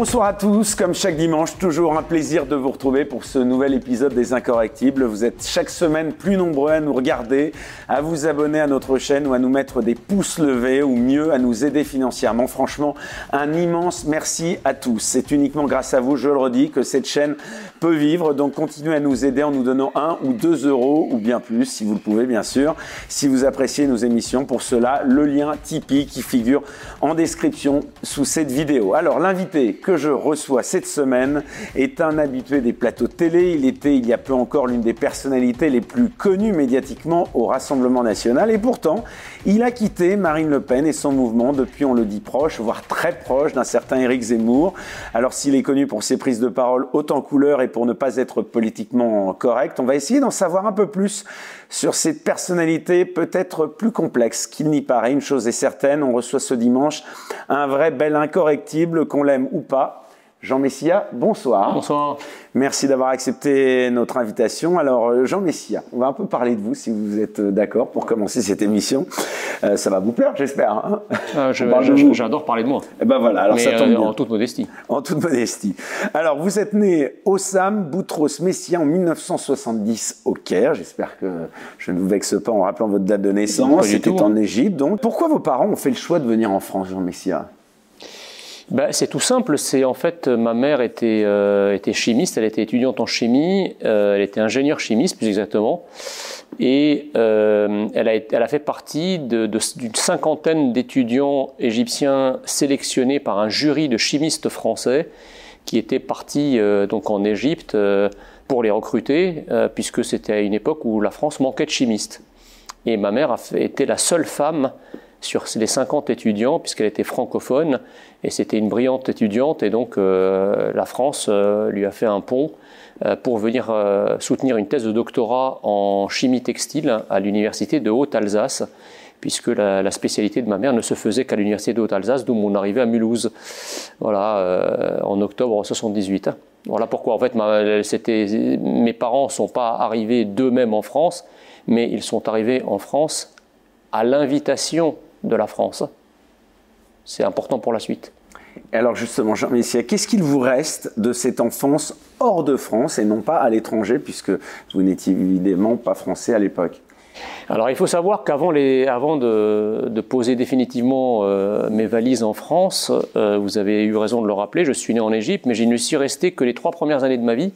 Bonsoir à tous, comme chaque dimanche, toujours un plaisir de vous retrouver pour ce nouvel épisode des Incorrectibles. Vous êtes chaque semaine plus nombreux à nous regarder, à vous abonner à notre chaîne ou à nous mettre des pouces levés ou mieux à nous aider financièrement. Franchement, un immense merci à tous. C'est uniquement grâce à vous, je le redis, que cette chaîne peut vivre. Donc continuez à nous aider en nous donnant un ou deux euros ou bien plus, si vous le pouvez bien sûr. Si vous appréciez nos émissions, pour cela, le lien Tipeee qui figure en description sous cette vidéo. Alors l'invité que je reçois cette semaine est un habitué des plateaux télé. Il était il y a peu encore l'une des personnalités les plus connues médiatiquement au Rassemblement national et pourtant il a quitté Marine Le Pen et son mouvement depuis, on le dit, proche, voire très proche d'un certain Éric Zemmour. Alors s'il est connu pour ses prises de parole haute en couleur et pour ne pas être politiquement correct, on va essayer d'en savoir un peu plus sur cette personnalité peut-être plus complexe qu'il n'y paraît. Une chose est certaine, on reçoit ce dimanche un vrai bel incorrectible, qu'on l'aime ou pas. Jean Messia, bonsoir. Bonsoir. Merci d'avoir accepté notre invitation. Alors, euh, Jean Messia, on va un peu parler de vous si vous êtes euh, d'accord pour commencer cette émission. Euh, ça va vous plaire, j'espère. Hein ah, J'adore parler de moi. Et eh ben voilà, alors ça tombe bien. En toute modestie. En toute modestie. Alors, vous êtes né Sam Boutros Messia en 1970 au Caire. J'espère que je ne vous vexe pas en rappelant votre date de naissance. C'était en Égypte. Donc, pourquoi vos parents ont fait le choix de venir en France, Jean Messia? Bah, c'est tout simple. C'est en fait ma mère était, euh, était chimiste, elle était étudiante en chimie, euh, elle était ingénieure chimiste plus exactement, et euh, elle, a, fait partie d'une cinquantaine d'étudiants égyptiens sélectionnés par un jury de chimistes français qui étaient partis donc en Égypte pour les recruter, puisque c'était à une époque où la France manquait de chimistes. Et ma mère a fait, était la seule femme sur les 50 étudiants, puisqu'elle était francophone, et c'était une brillante étudiante, et donc euh, la France euh, lui a fait un pont euh, pour venir soutenir une thèse de doctorat en chimie textile à l'université de Haute-Alsace, puisque la, spécialité de ma mère ne se faisait qu'à l'université de Haute-Alsace, d'où mon arrivée à Mulhouse, voilà, en octobre 78. Voilà pourquoi, en fait, mes parents ne sont pas arrivés d'eux-mêmes en France, mais ils sont arrivés en France à l'invitation de la France. C'est important pour la suite. Alors justement, Jean Messia, qu'est-ce qu'il vous reste de cette enfance hors de France et non pas à l'étranger, puisque vous n'étiez évidemment pas français à l'époque? Alors il faut savoir qu'avant avant de, poser définitivement euh, mes valises en France, euh, vous avez eu raison de le rappeler, je suis né en Égypte, mais je ne suis resté que les trois premières années de ma vie,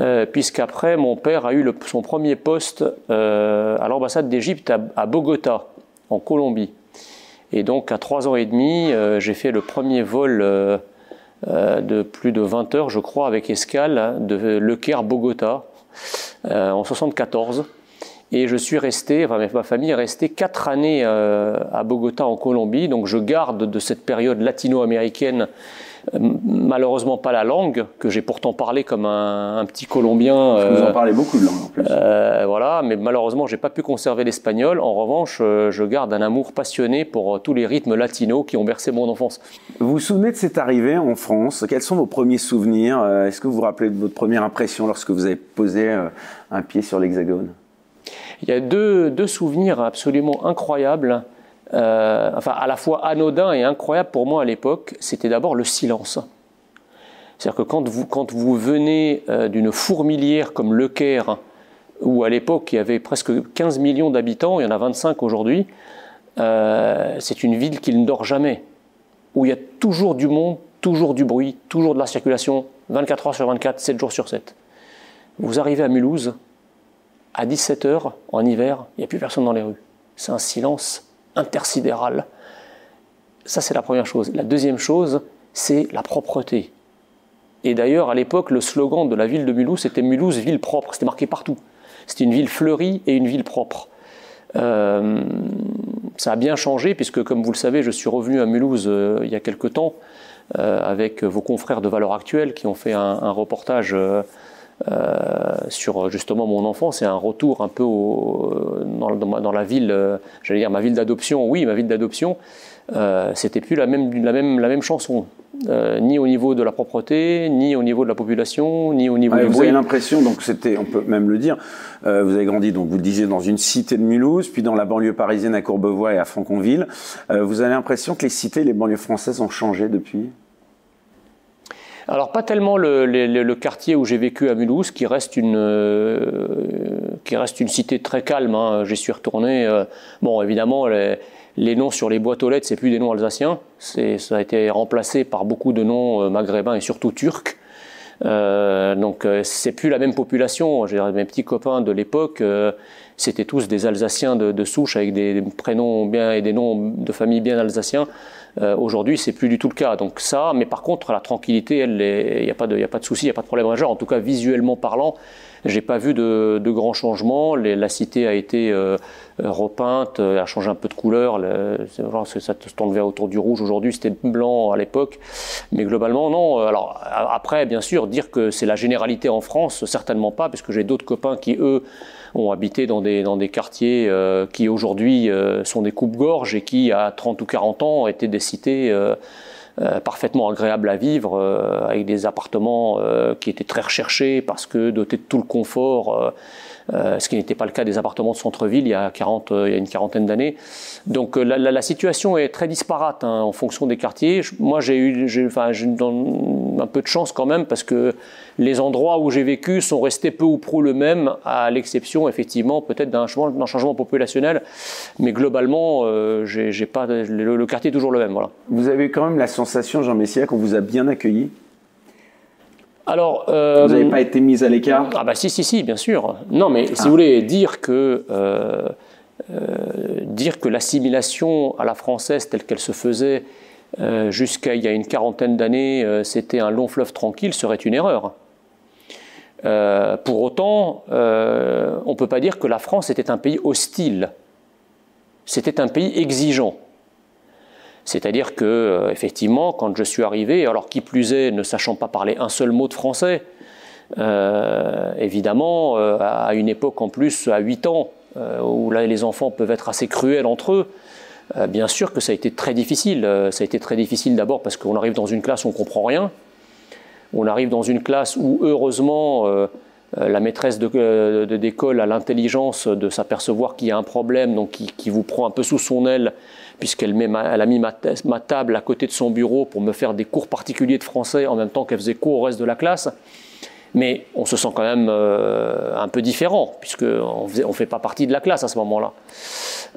euh, puisqu'après mon père a eu son premier poste à l'ambassade d'Égypte à Bogota en Colombie. Et donc à trois ans et demi, euh, j'ai fait le premier vol euh, euh, de plus de 20 heures, je crois, avec escale de Le Caire-Bogota en 74. Et je suis resté, enfin ma famille est restée quatre années à Bogota en Colombie. Donc je garde de cette période latino-américaine malheureusement pas la langue, que j'ai pourtant parlé comme un, petit Colombien. Vous en parlez beaucoup de langue en plus. Euh, voilà, mais malheureusement, j'ai pas pu conserver l'espagnol. En revanche, euh, je garde un amour passionné pour tous les rythmes latinos qui ont bercé mon enfance. Vous vous souvenez de cette arrivée en France? Quels sont vos premiers souvenirs Est-ce que vous vous rappelez de votre première impression lorsque vous avez posé un pied sur l'Hexagone? Il y a deux, deux souvenirs absolument incroyables. Euh, enfin à la fois anodin et incroyable pour moi à l'époque, c'était d'abord le silence. C'est-à-dire que quand vous, quand vous venez euh, d'une fourmilière comme Le Caire, où à l'époque il y avait presque 15 millions d'habitants, il y en a 25 aujourd'hui, euh, c'est une ville qui ne dort jamais, où il y a toujours du monde, toujours du bruit, toujours de la circulation, 24 heures sur 24, 7 jours sur 7. Vous arrivez à Mulhouse, à 17 heures en hiver, il n'y a plus personne dans les rues. C'est un silence intersidéral. Ça, c'est la première chose. La deuxième chose, c'est la propreté. Et d'ailleurs, à l'époque, le slogan de la ville de Mulhouse, c'était Mulhouse, ville propre. C'était marqué partout. C'était une ville fleurie et une ville propre. Euh, ça a bien changé, puisque, comme vous le savez, je suis revenu à Mulhouse euh, il y a quelque temps euh, avec vos confrères de Valeurs Actuelles qui ont fait un, reportage euh, sur justement mon enfance et un retour un peu dans, la ville, euh, j'allais dire ma ville d'adoption, oui, ma ville d'adoption, euh, c'était plus la même, la même, la même chanson. ni au niveau de la propreté, ni au niveau de la population, ni au niveau du Vous avez l'impression, donc c'était, on peut même le dire, vous avez grandi, donc vous le disiez, dans une cité de Mulhouse, puis dans la banlieue parisienne à Courbevoie et à Franconville. vous avez l'impression que les cités, les banlieues françaises ont changé depuis? Alors pas tellement le, quartier où j'ai vécu à Mulhouse, qui reste une, euh, qui reste une cité très calme. Hein. J'y suis retourné. Euh, bon, évidemment, les, noms sur les boîtes aux lettres, c'est plus des noms alsaciens. Ça a été remplacé par beaucoup de noms euh, maghrébins et surtout turcs. donc c'est plus la même population. Mes petits copains de l'époque, c'était tous des Alsaciens de, souche avec des prénoms bien et des noms de famille bien alsaciens. Euh, Aujourd'hui, c'est plus du tout le cas. Donc ça, mais par contre, la tranquillité, il n'y a pas de, y de souci, il n'y a pas de problème majeur. En tout cas, visuellement parlant, j'ai pas vu de, grands changements. La cité a été euh, repeinte, euh, a changé un peu de couleur. Genre, ça se tourne autour du rouge. Aujourd'hui, c'était blanc à l'époque, mais globalement, non. Alors après, bien sûr, dire que c'est la généralité en France, certainement pas, parce que j'ai d'autres copains qui eux ont habité dans des, dans des quartiers euh, qui aujourd'hui euh, sont des coupes-gorges et qui, à 30 ou 40 ans, étaient des cités euh, parfaitement agréables à vivre, avec des appartements qui étaient très recherchés parce que dotés de tout le confort ce qui n'était pas le cas des appartements de centre-ville il, y a 40, euh, il y a une quarantaine d'années. Donc la, la, situation est très disparate hein, en fonction des quartiers. Moi, j'ai eu enfin, un peu de chance quand même parce que les endroits où j'ai vécu sont restés peu ou prou le même, à l'exception effectivement peut-être d'un changement, changement, populationnel. Mais globalement, j'ai pas, le, quartier est toujours le même. Voilà. Vous avez quand même la sensation, Jean Messia, qu'on vous a bien accueilli alors, euh, vous n'avez pas été mise à l'écart? Ah bah si, si, si, bien sûr. Non, mais si ah. vous voulez dire que euh, euh, dire que l'assimilation à la française telle qu'elle se faisait jusqu'à il y a une quarantaine d'années, c'était un long fleuve tranquille, serait une erreur. pour autant, on ne peut pas dire que la France était un pays hostile. C'était un pays exigeant. C'est-à-dire que, euh, effectivement, quand je suis arrivé, alors qui plus est, ne sachant pas parler un seul mot de français, euh, évidemment, euh, à une époque en plus, à 8 ans, où là les enfants peuvent être assez cruels entre eux, bien sûr que ça a été très difficile. ça a été très difficile d'abord parce qu'on arrive dans une classe où on ne comprend rien. On arrive dans une classe où, heureusement, la maîtresse d'école a l'intelligence de s'apercevoir qu'il y a un problème, donc qui, qui, vous prend un peu sous son aile puisqu'elle a mis ma, table à côté de son bureau pour me faire des cours particuliers de français en même temps qu'elle faisait cours au reste de la classe. Mais on se sent quand même euh, un peu différent, puisqu'on ne fait pas partie de la classe à ce moment-là.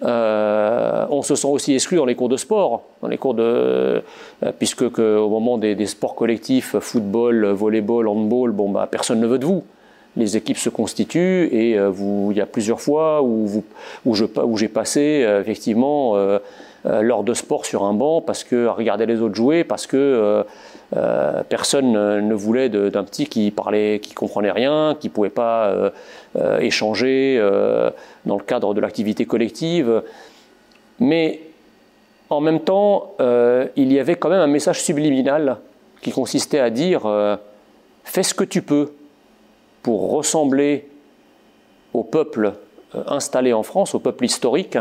Euh, on se sent aussi exclu dans les cours de sport, dans les cours de, euh, puisque au moment des, sports collectifs, football, volleyball, handball, bon, bah, personne ne veut de vous les équipes se constituent et il y a plusieurs fois où, j'ai passé effectivement lors de sport sur un banc parce que à regarder les autres jouer parce que euh, euh, personne ne voulait d'un petit qui parlait, qui comprenait rien, qui pouvait pas échanger dans le cadre de l'activité collective. Mais en même temps, il y avait quand même un message subliminal qui consistait à dire fais ce que tu peux pour ressembler au peuple installé en France, au peuple historique,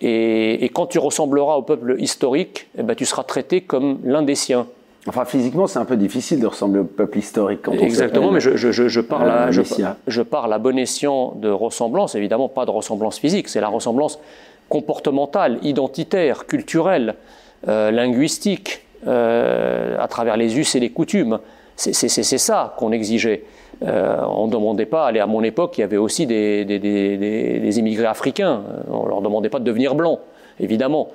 et, quand tu ressembleras au peuple historique, eh ben, tu seras traité comme l'un des siens. Enfin, physiquement, c'est un peu difficile de ressembler au peuple historique. Quand Exactement, mais je, je, je, parle à, je, parle à bon escient de ressemblance, évidemment pas de ressemblance physique, c'est la ressemblance comportementale, identitaire, culturelle, euh, linguistique, euh, à travers les us et les coutumes. C'est ça qu'on exigeait. Euh, on ne demandait pas, allez, à mon époque, il y avait aussi des, des, immigrés africains. On ne leur demandait pas de devenir blancs, évidemment.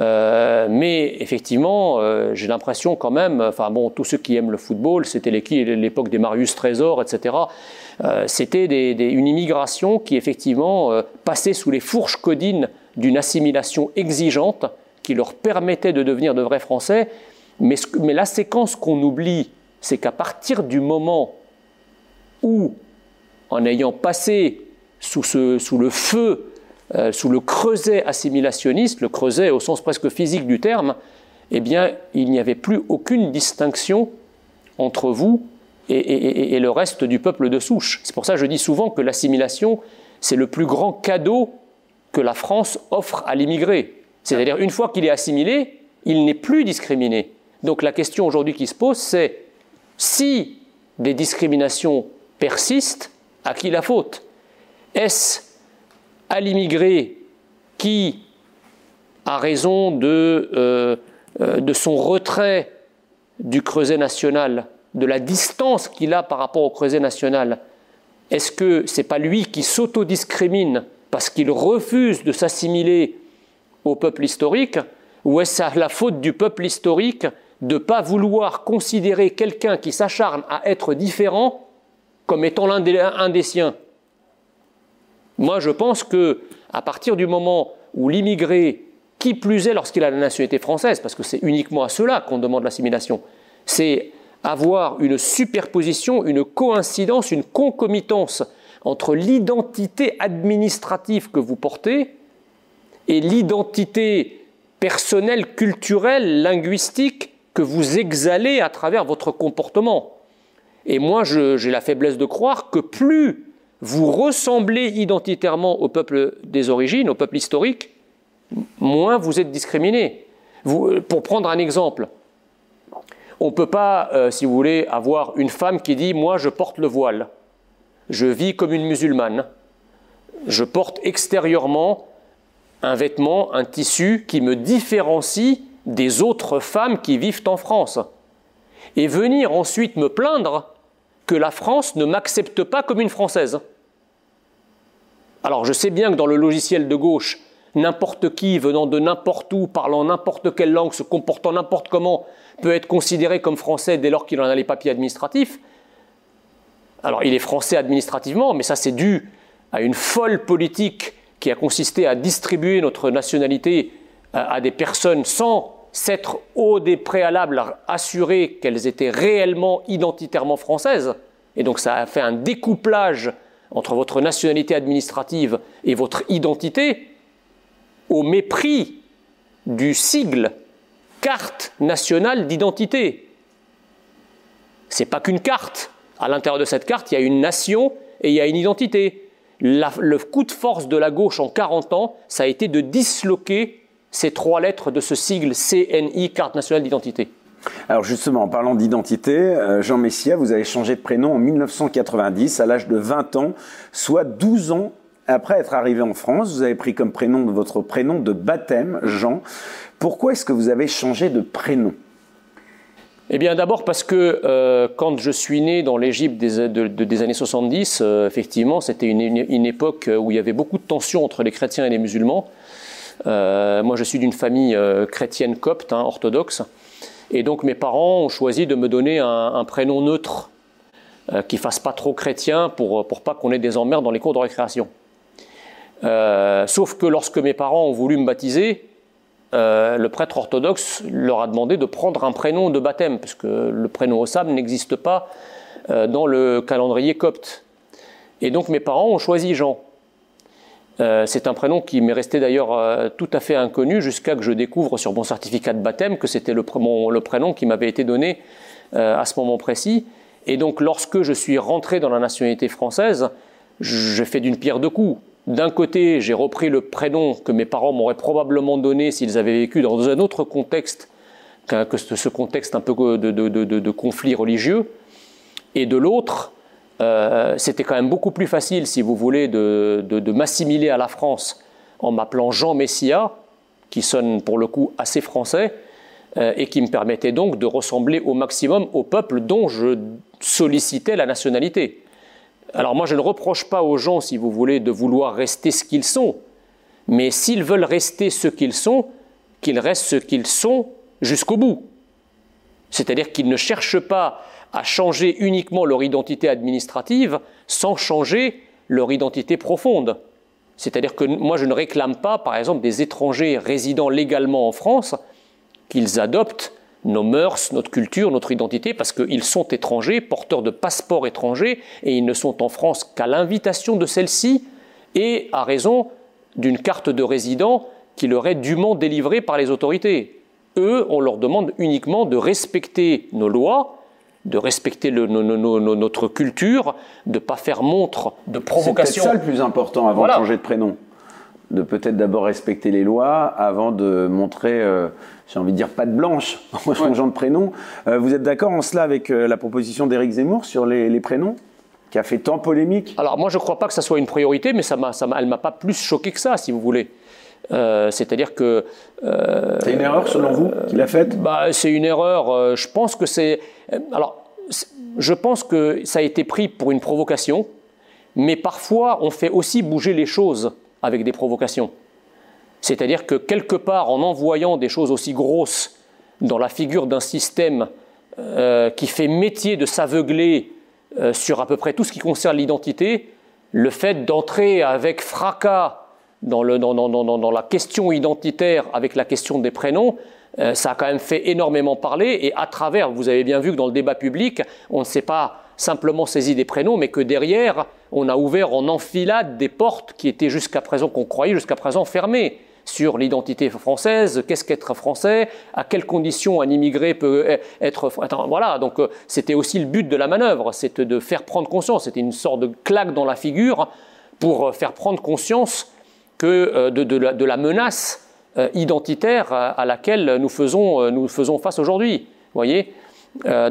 Euh, mais effectivement, euh, j'ai l'impression quand même, enfin bon, tous ceux qui aiment le football, c'était l'époque des Marius Trésor, etc. c'était une immigration qui effectivement passait sous les fourches codines d'une assimilation exigeante qui leur permettait de devenir de vrais Français. Mais, la séquence qu'on oublie, c'est qu'à partir du moment ou en ayant passé sous, le feu, euh, sous le creuset assimilationniste, le creuset au sens presque physique du terme, eh bien, il n'y avait plus aucune distinction entre vous et, le reste du peuple de souche. C'est pour ça que je dis souvent que l'assimilation, c'est le plus grand cadeau que la France offre à l'immigré. C'est-à-dire, une fois qu'il est assimilé, il n'est plus discriminé. Donc la question aujourd'hui qui se pose, c'est si des discriminations persiste, à qui la faute? Est-ce à l'immigré qui, a raison de, euh, euh, de son retrait du creuset national, de la distance qu'il a par rapport au creuset national, est-ce que c'est pas lui qui s'autodiscrimine parce qu'il refuse de s'assimiler au peuple historique, ou est-ce la faute du peuple historique de ne pas vouloir considérer quelqu'un qui s'acharne à être différent comme étant l'un des, siens? Moi, je pense que à partir du moment où l'immigré, qui plus est lorsqu'il a la nationalité française, parce que c'est uniquement à cela qu'on demande l'assimilation, c'est avoir une superposition, une coïncidence, une concomitance entre l'identité administrative que vous portez et l'identité personnelle, culturelle, linguistique que vous exhalez à travers votre comportement. Et moi, j'ai la faiblesse de croire que plus vous ressemblez identitairement au peuple des origines, au peuple historique, moins vous êtes discriminé. pour prendre un exemple, on ne peut pas, euh, si vous voulez, avoir une femme qui dit Moi, je porte le voile, je vis comme une musulmane, je porte extérieurement un vêtement, un tissu qui me différencie des autres femmes qui vivent en France. Et venir ensuite me plaindre que la France ne m'accepte pas comme une Française. Alors je sais bien que dans le logiciel de gauche, n'importe qui venant de n'importe où, parlant n'importe quelle langue, se comportant n'importe comment, peut être considéré comme français dès lors qu'il en a les papiers administratifs. Alors il est français administrativement, mais ça c'est dû à une folle politique qui a consisté à distribuer notre nationalité à des personnes sans s'être au des préalables assuré qu'elles étaient réellement identitairement françaises. Et donc ça a fait un découplage entre votre nationalité administrative et votre identité au mépris du sigle carte nationale d'identité. C'est pas qu'une carte. À l'intérieur de cette carte, il y a une nation et il y a une identité. le coup de force de la gauche en 40 ans, ça a été de disloquer ces trois lettres de ce sigle CNI, carte nationale d'identité. Alors justement, en parlant d'identité, euh, Jean Messia, vous avez changé de prénom en 1990 à l'âge de 20 ans, soit 12 ans après être arrivé en France. Vous avez pris comme prénom votre prénom de baptême, Jean. Pourquoi est-ce que vous avez changé de prénom? Eh bien, d'abord parce que euh, quand je suis né dans l'Égypte des, années 70, euh, effectivement, c'était une, époque où il y avait beaucoup de tensions entre les chrétiens et les musulmans. Moi, je suis d'une famille chrétienne copte, hein, orthodoxe, et donc mes parents ont choisi de me donner un, prénom neutre qui fasse pas trop chrétien pour pour pas qu'on ait des emmerdes dans les cours de récréation. sauf que lorsque mes parents ont voulu me baptiser, euh, le prêtre orthodoxe leur a demandé de prendre un prénom de baptême, puisque le prénom Osam n'existe pas euh, dans le calendrier copte. Et donc mes parents ont choisi Jean. Euh, c'est un prénom qui m'est resté d'ailleurs tout à fait inconnu jusqu'à que je découvre sur mon certificat de baptême que c'était le, prénom qui m'avait été donné à ce moment précis. Et donc lorsque je suis rentré dans la nationalité française, j'ai fait d'une pierre deux coups. D'un côté, j'ai repris le prénom que mes parents m'auraient probablement donné s'ils avaient vécu dans un autre contexte que ce contexte un peu de, conflit religieux. Et de l'autre, euh, c'était quand même beaucoup plus facile, si vous voulez, de, m'assimiler à la France en m'appelant Jean Messia, qui sonne pour le coup assez français, euh, et qui me permettait donc de ressembler au maximum au peuple dont je sollicitais la nationalité. Alors moi, je ne reproche pas aux gens, si vous voulez, de vouloir rester ce qu'ils sont, mais s'ils veulent rester ce qu'ils sont, qu'ils restent ce qu'ils sont jusqu'au bout. C'est-à-dire qu'ils ne cherchent pas à changer uniquement leur identité administrative sans changer leur identité profonde. C'est-à-dire que moi, je ne réclame pas, par exemple, des étrangers résidant légalement en France qu'ils adoptent nos mœurs, notre culture, notre identité, parce qu'ils sont étrangers, porteurs de passeports étrangers, et ils ne sont en France qu'à l'invitation de celle-ci, et à raison d'une carte de résident qui leur est dûment délivrée par les autorités. Eux, on leur demande uniquement de respecter nos lois, de respecter notre culture, de ne pas faire montre de provocation. C'est ça le plus important avant de changer de prénom de peut-être d'abord respecter les lois avant de montrer, euh, j'ai envie de dire, patte blanche en changeant de prénom. Euh, vous êtes d'accord en cela avec euh, la proposition d'Éric Zemmour sur les, prénoms qui a fait tant polémique? Alors moi je ne crois pas que ça soit une priorité, mais ça m'a, ça elle m'a pas plus choqué que ça, si vous voulez. c'est-à-dire que. c'est une erreur selon vous qu'il a faite? bah, C'est une erreur. je pense que c'est. Alors, je pense que ça a été pris pour une provocation, mais parfois on fait aussi bouger les choses avec des provocations. C'est-à-dire que quelque part, en envoyant des choses aussi grosses dans la figure d'un système euh, qui fait métier de s'aveugler euh, sur à peu près tout ce qui concerne l'identité, le fait d'entrer avec fracas dans, la question identitaire avec la question des prénoms, euh, ça a quand même fait énormément parler. Et à travers, vous avez bien vu que dans le débat public, on ne s'est pas simplement saisi des prénoms, mais que derrière, on a ouvert en enfilade des portes qui étaient jusqu'à présent, qu'on croyait jusqu'à présent fermées sur l'identité française, qu'est-ce qu'être français, à quelles conditions un immigré peut e-, être. voilà, donc euh, c'était aussi le but de la manœuvre, c'était de faire prendre conscience, c'était une sorte de claque dans la figure pour euh, faire prendre conscience que de, la, menace identitaire à laquelle nous faisons, nous faisons face aujourd'hui. voyez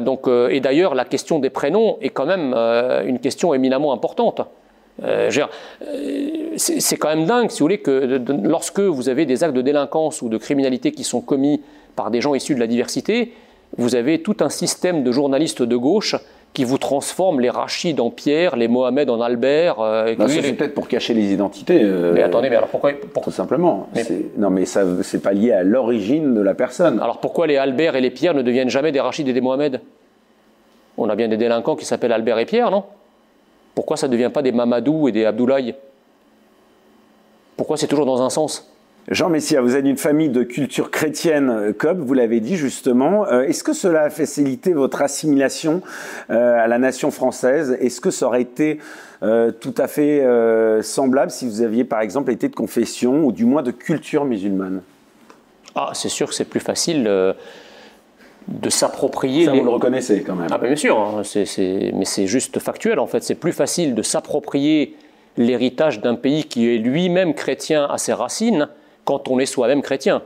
donc, et d'ailleurs, la question des prénoms est quand même une question éminemment importante. Euh, euh, c'est quand même dingue, si vous voulez, que lorsque vous avez des actes de délinquance ou de criminalité qui sont commis par des gens issus de la diversité, vous avez tout un système de journalistes de gauche qui vous transforme les Rachid en Pierre, les Mohamed en Albert. Euh, c'est peut-être pour cacher les identités. mais attendez, mais alors pourquoi, Tout simplement. Non, mais ça, c'est pas lié à l'origine de la personne. Alors pourquoi les Albert et les Pierre ne deviennent jamais des Rachid et des Mohamed On a bien des délinquants qui s'appellent Albert et Pierre, non? Pourquoi ça ne devient pas des Mamadou et des Abdoulaye? Pourquoi c'est toujours dans un sens? Jean Messia, vous êtes une famille de culture chrétienne euh, COP, vous l'avez dit justement. Euh, est-ce que cela a facilité votre assimilation euh, à la nation française? Est-ce que ça aurait été tout à fait semblable si vous aviez par exemple été de confession ou du moins de culture musulmane? Ah, c'est sûr que c'est plus facile de s'approprier. Ça, vous le reconnaissez quand même. Ah, bien sûr, hein, mais c'est juste factuel en fait. C'est plus facile de s'approprier l'héritage d'un pays qui est lui-même chrétien à ses racines quand on est soi-même chrétien.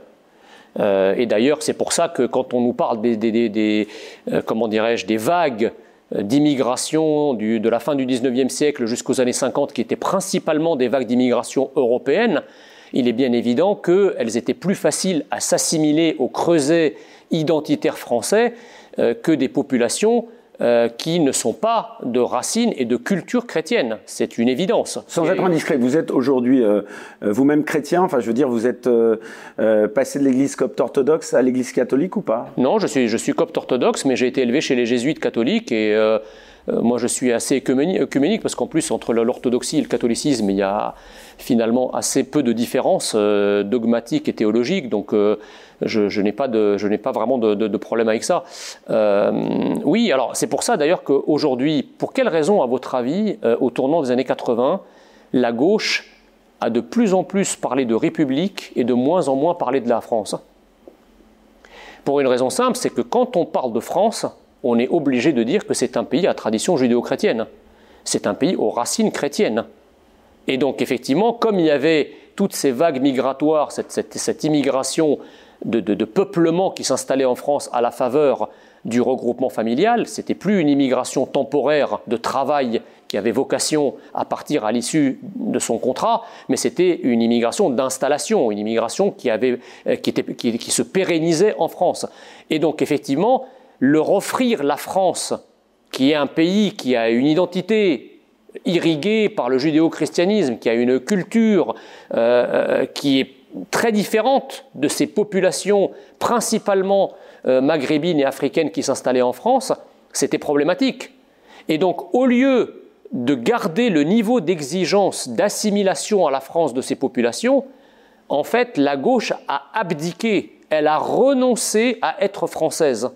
Euh, et d'ailleurs, c'est pour ça que quand on nous parle des, euh, vagues euh, d'immigration de la fin du 19e siècle jusqu'aux années 50, qui étaient principalement des vagues d'immigration européenne, il est bien évident qu'elles étaient plus faciles à s'assimiler au creuset identitaires français que des populations euh, qui ne sont pas de racines et de culture chrétienne. C'est une évidence. Sans être indiscret, vous êtes aujourd'hui euh, vous-même chrétien, enfin je veux dire, vous êtes passé de l'église copte orthodoxe à l'église catholique ou pas? Non, je suis, je suis copte orthodoxe, mais j'ai été élevé chez les jésuites catholiques et moi je suis assez œcuménique parce qu'en plus entre l'orthodoxie et le catholicisme, il y a finalement assez peu de différences dogmatiques et théologiques. Donc je, n'ai pas, vraiment de, problème avec ça. Euh, oui, alors c'est pour ça d'ailleurs qu'aujourd'hui, pour quelle raison, à votre avis, euh, au tournant des années 80, la gauche a de plus en plus parlé de République et de moins en moins parlé de la France? Pour une raison simple, c'est que quand on parle de France, on est obligé de dire que c'est un pays à tradition judéo-chrétienne. C'est un pays aux racines chrétiennes. Et donc effectivement, comme il y avait toutes ces vagues migratoires, cette immigration de, peuplement qui s'installait en France à la faveur du regroupement familial. C'était plus une immigration temporaire de travail qui avait vocation à partir à l'issue de son contrat, mais c'était une immigration d'installation, une immigration qui, euh, se pérennisait en France. Et donc effectivement, leur offrir la France, qui est un pays qui a une identité irriguée par le judéo-christianisme, qui a une culture euh, euh, qui est très différente de ces populations principalement euh, maghrébines et africaines qui s'installaient en France, c'était problématique. Et donc au lieu de garder le niveau d'exigence d'assimilation à la France de ces populations, en fait la gauche a abdiqué, elle a renoncé à être française.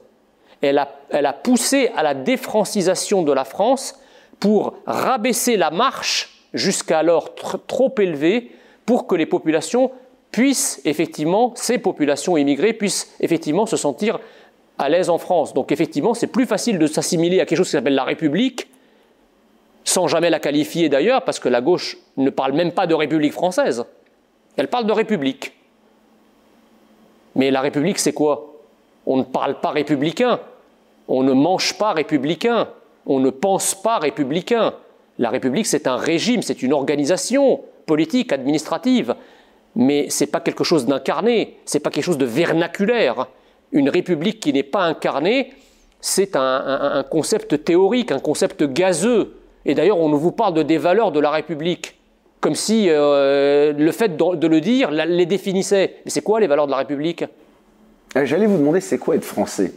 Elle a, poussé à la défrancisation de la France pour rabaisser la marche jusqu'alors trop élevée pour que les populations puissent effectivement, ces populations immigrées puissent effectivement se sentir à l'aise en France. Donc effectivement, c'est plus facile de s'assimiler à quelque chose qui s'appelle la République, sans jamais la qualifier d'ailleurs, parce que la gauche ne parle même pas de République française. Elle parle de République. Mais la République, c'est quoi? On ne parle pas républicain, on ne mange pas républicain, on ne pense pas républicain. La République, c'est un régime, c'est une organisation politique, administrative mais ce n'est pas quelque chose d'incarné, ce n'est pas quelque chose de vernaculaire. Une république qui n'est pas incarnée, c'est un, concept théorique, un concept gazeux. Et d'ailleurs, on vous parle de des valeurs de la République, comme si euh, le fait de, le dire les définissait. Mais c'est quoi les valeurs de la République? Euh, J'allais vous demander, c'est quoi être français?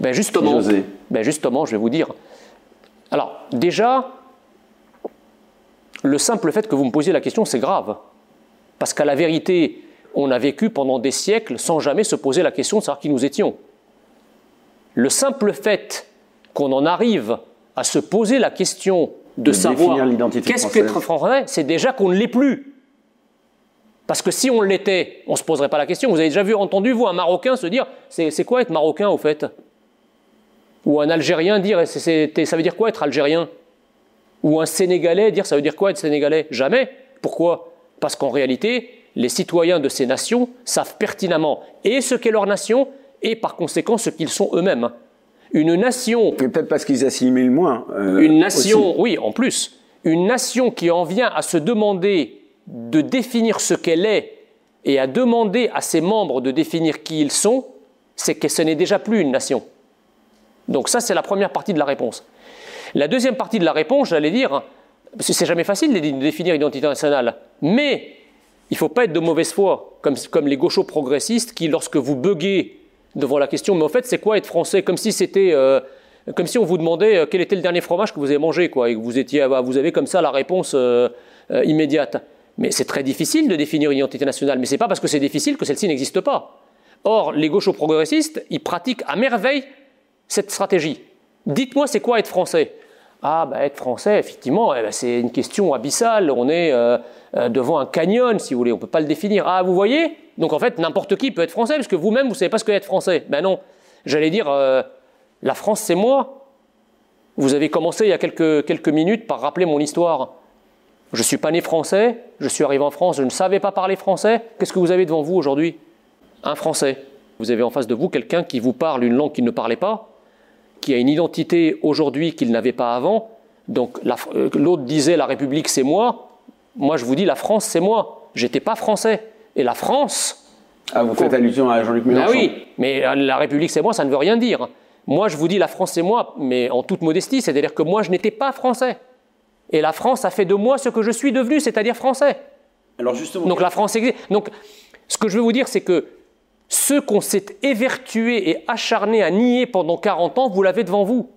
Ben justement, ben justement, je vais vous dire. Alors, déjà, le simple fait que vous me posiez la question, c'est grave. Parce qu'à la vérité, on a vécu pendant des siècles sans jamais se poser la question de savoir qui nous étions. Le simple fait qu'on en arrive à se poser la question de, savoir qu'est-ce qu'être français, c'est déjà qu'on ne l'est plus. Parce que si on l'était, on ne se poserait pas la question. Vous avez déjà vu, entendu, vous, un Marocain se dire c'est quoi être Marocain au fait? Ou un Algérien dire ça veut dire quoi être Algérien? Ou un Sénégalais dire ça veut dire quoi être Sénégalais? Jamais. Pourquoi? Parce qu'en réalité, les citoyens de ces nations savent pertinemment et ce qu'est leur nation et par conséquent ce qu'ils sont eux-mêmes. Une nation. Peut-être parce qu'ils assimilent moins. Euh, une nation, oui, en plus. Une nation qui en vient à se demander de définir ce qu'elle est et à demander à ses membres de définir qui ils sont, c'est que ce n'est déjà plus une nation. Donc ça, c'est la première partie de la réponse. La deuxième partie de la réponse, j'allais dire, c'est jamais facile de définir l'identité nationale, mais il ne faut pas être de mauvaise foi, comme, les gauchos progressistes qui, lorsque vous buguez devant la question, mais en fait, c'est quoi être français? Comme si c'était, euh, comme si on vous demandait euh, quel était le dernier fromage que vous avez mangé, quoi, et que vous étiez, ah, vous avez comme ça la réponse euh, immédiate. Mais c'est très difficile de définir une identité nationale. Mais c'est pas parce que c'est difficile que celle-ci n'existe pas. Or, les gauchos progressistes, ils pratiquent à merveille cette stratégie. Dites-moi, c'est quoi être français? Ah, bah, être français, effectivement, eh ben, c'est une question abyssale. On est devant un canyon, si vous voulez. On ne peut pas le définir. Ah, vous voyez? Donc en fait, n'importe qui peut être français, parce que vous-même, vous ne savez pas ce qu'est être français. Ben non. J'allais dire, euh, la France, c'est moi. Vous avez commencé il y a quelques, quelques minutes par rappeler mon histoire. Je ne suis pas né français, je suis arrivé en France, je ne savais pas parler français. Qu'est-ce que vous avez devant vous aujourd'hui? Un français. Vous avez en face de vous quelqu'un qui vous parle une langue qu'il ne parlait pas, qui a une identité aujourd'hui qu'il n'avait pas avant. Donc euh, l'autre disait la République c'est moi. Moi je vous dis la France c'est moi. J'étais pas français. Et la France. Ah, vous faites allusion à Jean-Luc Mélenchon Ah oui, mais euh, la République c'est moi, ça ne veut rien dire. Moi, je vous dis la France c'est moi, mais en toute modestie, c'est-à-dire que moi, je n'étais pas français. Et la France a fait de moi ce que je suis devenu, c'est-à-dire français. Alors justement. Donc la France existe. Donc, ce que je veux vous dire, c'est que ce qu'on s'est évertué et acharné à nier pendant 40 ans, vous l'avez devant vous.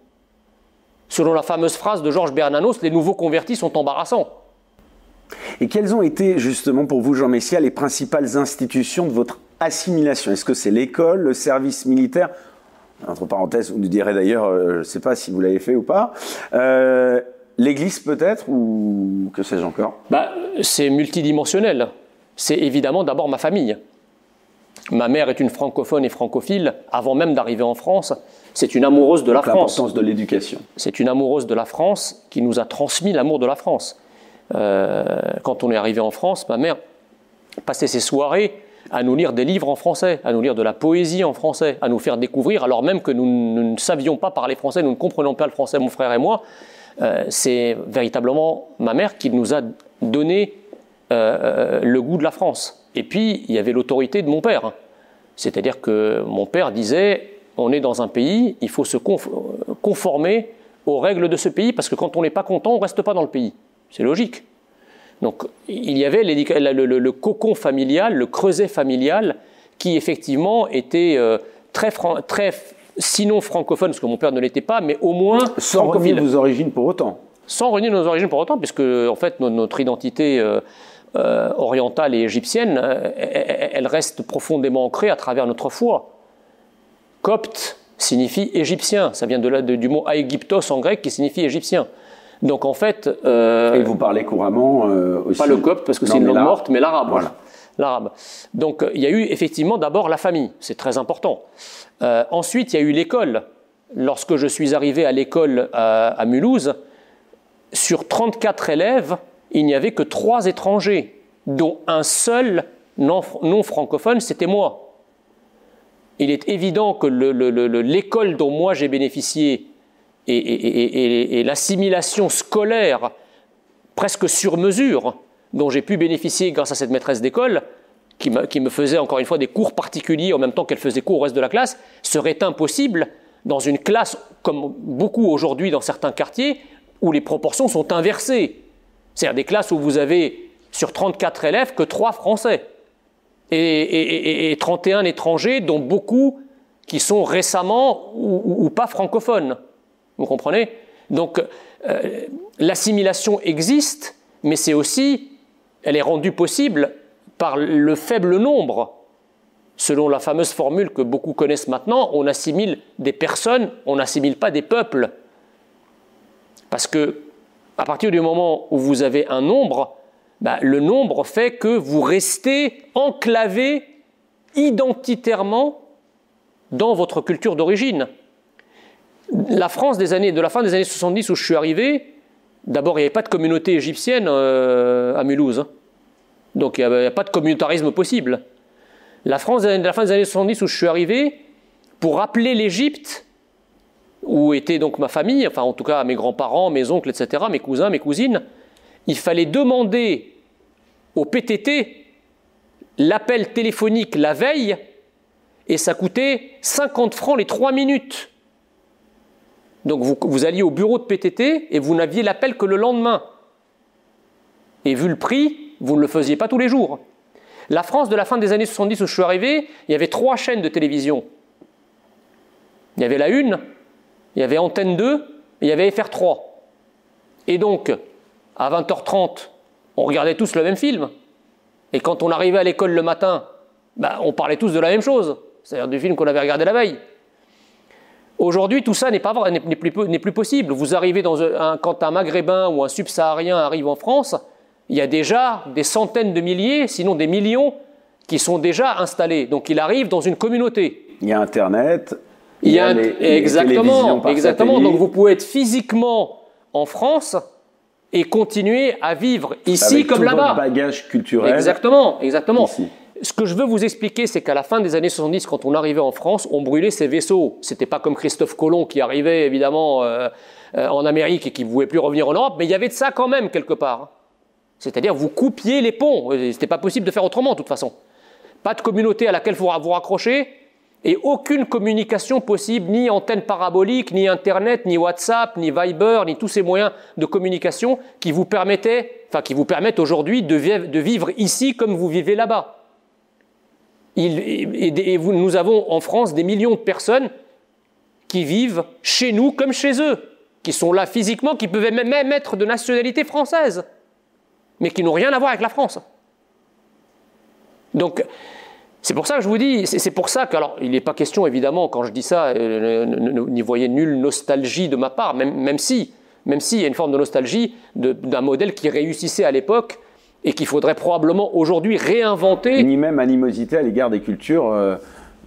Selon la fameuse phrase de Georges Bernanos, les nouveaux convertis sont embarrassants. Et quelles ont été justement pour vous, Jean Messia, les principales institutions de votre assimilation? Est-ce que c'est l'école, le service militaire? Entre parenthèses, vous nous direz d'ailleurs, euh, je ne sais pas si vous l'avez fait ou pas. Euh, L'Église peut-être ou que sais-je encore? Bah, C'est multidimensionnel. C'est évidemment d'abord ma famille. Ma mère est une francophone et francophile. Avant même d'arriver en France, c'est une amoureuse de la France. L'importance de l'éducation. C'est une amoureuse de la France qui nous a transmis l'amour de la France. Euh, quand on est arrivé en France, ma mère passait ses soirées à nous lire des livres en français, à nous lire de la poésie en français, à nous faire découvrir, alors même que nous, ne savions pas parler français, nous ne comprenions pas le français, mon frère et moi. Euh, c'est véritablement ma mère qui nous a donné euh, le goût de la France. Et puis, il y avait l'autorité de mon père. C'est-à-dire que mon père disait, on est dans un pays, il faut se conformer aux règles de ce pays, parce que quand on n'est pas content, on ne reste pas dans le pays. C'est logique. Donc il y avait le, cocon familial, le creuset familial, qui effectivement était euh, très, très, sinon francophone, parce que mon père ne l'était pas, mais au moins sans renier nos origines pour autant. Sans renier nos origines pour autant, puisque en fait notre identité euh, euh, orientale et égyptienne, elle reste profondément ancrée à travers notre foi. Copte signifie égyptien, ça vient de du mot aegyptos en grec qui signifie égyptien. Donc en fait. Euh, et vous parlez couramment euh, aussi. Pas le copte parce que c'est une langue morte, mais l'arabe. Voilà. L'arabe. Donc il y a eu effectivement d'abord la famille, c'est très important. Euh, ensuite, il y a eu l'école. Lorsque je suis arrivé à l'école à, Mulhouse, sur 34 élèves, il n'y avait que trois étrangers, dont un seul non, francophone, c'était moi. Il est évident que l'école dont moi j'ai bénéficié et, l'assimilation scolaire presque sur mesure dont j'ai pu bénéficier grâce à cette maîtresse d'école, qui, me faisait encore une fois des cours particuliers en même temps qu'elle faisait cours au reste de la classe, serait impossible dans une classe, comme beaucoup aujourd'hui dans certains quartiers, où les proportions sont inversées. C'est-à-dire des classes où vous avez sur 34 élèves que 3 Français et, 31 étrangers, dont beaucoup qui sont récemment ou, pas francophones. Vous comprenez? Donc euh, l'assimilation existe, mais c'est aussi, elle est rendue possible par le faible nombre. Selon la fameuse formule que beaucoup connaissent maintenant, on assimile des personnes, on n'assimile pas des peuples. Parce que à partir du moment où vous avez un nombre, bah, le nombre fait que vous restez enclavé identitairement dans votre culture d'origine. La France des années, de la fin des années 70 où je suis arrivé, d'abord il n'y avait pas de communauté égyptienne euh, à Mulhouse. Hein. Donc il n'y a, pas de communautarisme possible. La France de la fin des années 70 où je suis arrivé, pour rappeler l'Égypte, où était donc ma famille, enfin en tout cas mes grands-parents, mes oncles, etc., mes cousins, mes cousines, il fallait demander au PTT l'appel téléphonique la veille, et ça coûtait 50 francs les 3 minutes. Donc vous, vous alliez au bureau de PTT et vous n'aviez l'appel que le lendemain. Et vu le prix, vous ne le faisiez pas tous les jours. La France de la fin des années 70 où je suis arrivé, il y avait trois chaînes de télévision. Il y avait la une, il y avait Antenne 2 et il y avait FR3. Et donc, à 20h30, on regardait tous le même film. Et quand on arrivait à l'école le matin, bah, on parlait tous de la même chose, c'est-à-dire du film qu'on avait regardé la veille. Aujourd'hui, tout ça n'est pas n'est plus, possible. Vous arrivez dans un, quand un Maghrébin ou un Subsaharien arrive en France, il y a déjà des centaines de milliers, sinon des millions, qui sont déjà installés. Donc il arrive dans une communauté. Il y a Internet, il y a, exactement, exactement. Donc vous pouvez être physiquement en France et continuer à vivre ici comme là-bas. bagage culturel. Exactement, exactement. Ce que je veux vous expliquer, c'est qu'à la fin des années 70, quand on arrivait en France, on brûlait ses vaisseaux. C'était pas comme Christophe Colomb qui arrivait évidemment euh, euh, en Amérique et qui ne pouvait plus revenir en Europe, mais il y avait de ça quand même quelque part. C'est-à-dire vous coupiez les ponts. C'était pas possible de faire autrement de toute façon. Pas de communauté à laquelle vous vous raccrocher et aucune communication possible, ni antenne parabolique, ni Internet, ni WhatsApp, ni Viber, ni tous ces moyens de communication qui vous permettaient, enfin qui vous permettent aujourd'hui de, vivre ici comme vous vivez là-bas. Et nous avons en France des millions de personnes qui vivent chez nous comme chez eux, qui sont là physiquement, qui peuvent même être de nationalité française, mais qui n'ont rien à voir avec la France. Donc, c'est pour ça que je vous dis, c'est pour ça que, alors, il n'est pas question, évidemment, quand je dis ça, euh, n'y voyez nulle nostalgie de ma part, même, même si, même s'il y a une forme de nostalgie d'un modèle qui réussissait à l'époque et qu'il faudrait probablement aujourd'hui réinventer. Ni même animosité à l'égard des cultures euh,